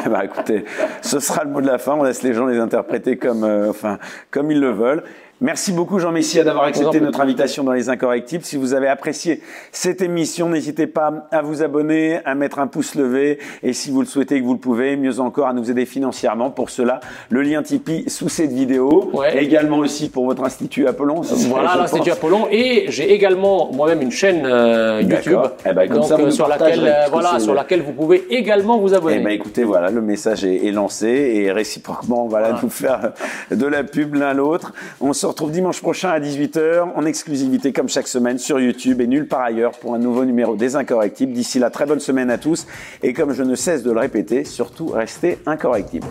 bah, écoutez, ce sera le mot de la fin. On laisse les gens les interpréter comme, euh, enfin, comme ils le veulent. Merci beaucoup Jean Messia d'avoir accepté notre invitation dans les incorrectibles. Si vous avez apprécié cette émission, n'hésitez pas à vous abonner, à mettre un pouce levé et si vous le souhaitez que vous le pouvez, mieux encore à nous aider financièrement. Pour cela, le lien Tipeee sous cette vidéo. également aussi pour votre institut Apollon. Voilà l'institut Apollon et j'ai également moi-même une chaîne euh, YouTube eh ben, donc, euh, sur laquelle euh, voilà sur laquelle vous pouvez également vous abonner. Eh ben, écoutez voilà le message est, lancé et réciproquement voilà, nous faire de la pub l'un l'autre. On se retrouve dimanche prochain à 18h en exclusivité comme chaque semaine sur YouTube et nulle part ailleurs pour un nouveau numéro des Incorrectibles. D'ici là, très bonne semaine à tous et comme je ne cesse de le répéter, surtout restez incorrectibles.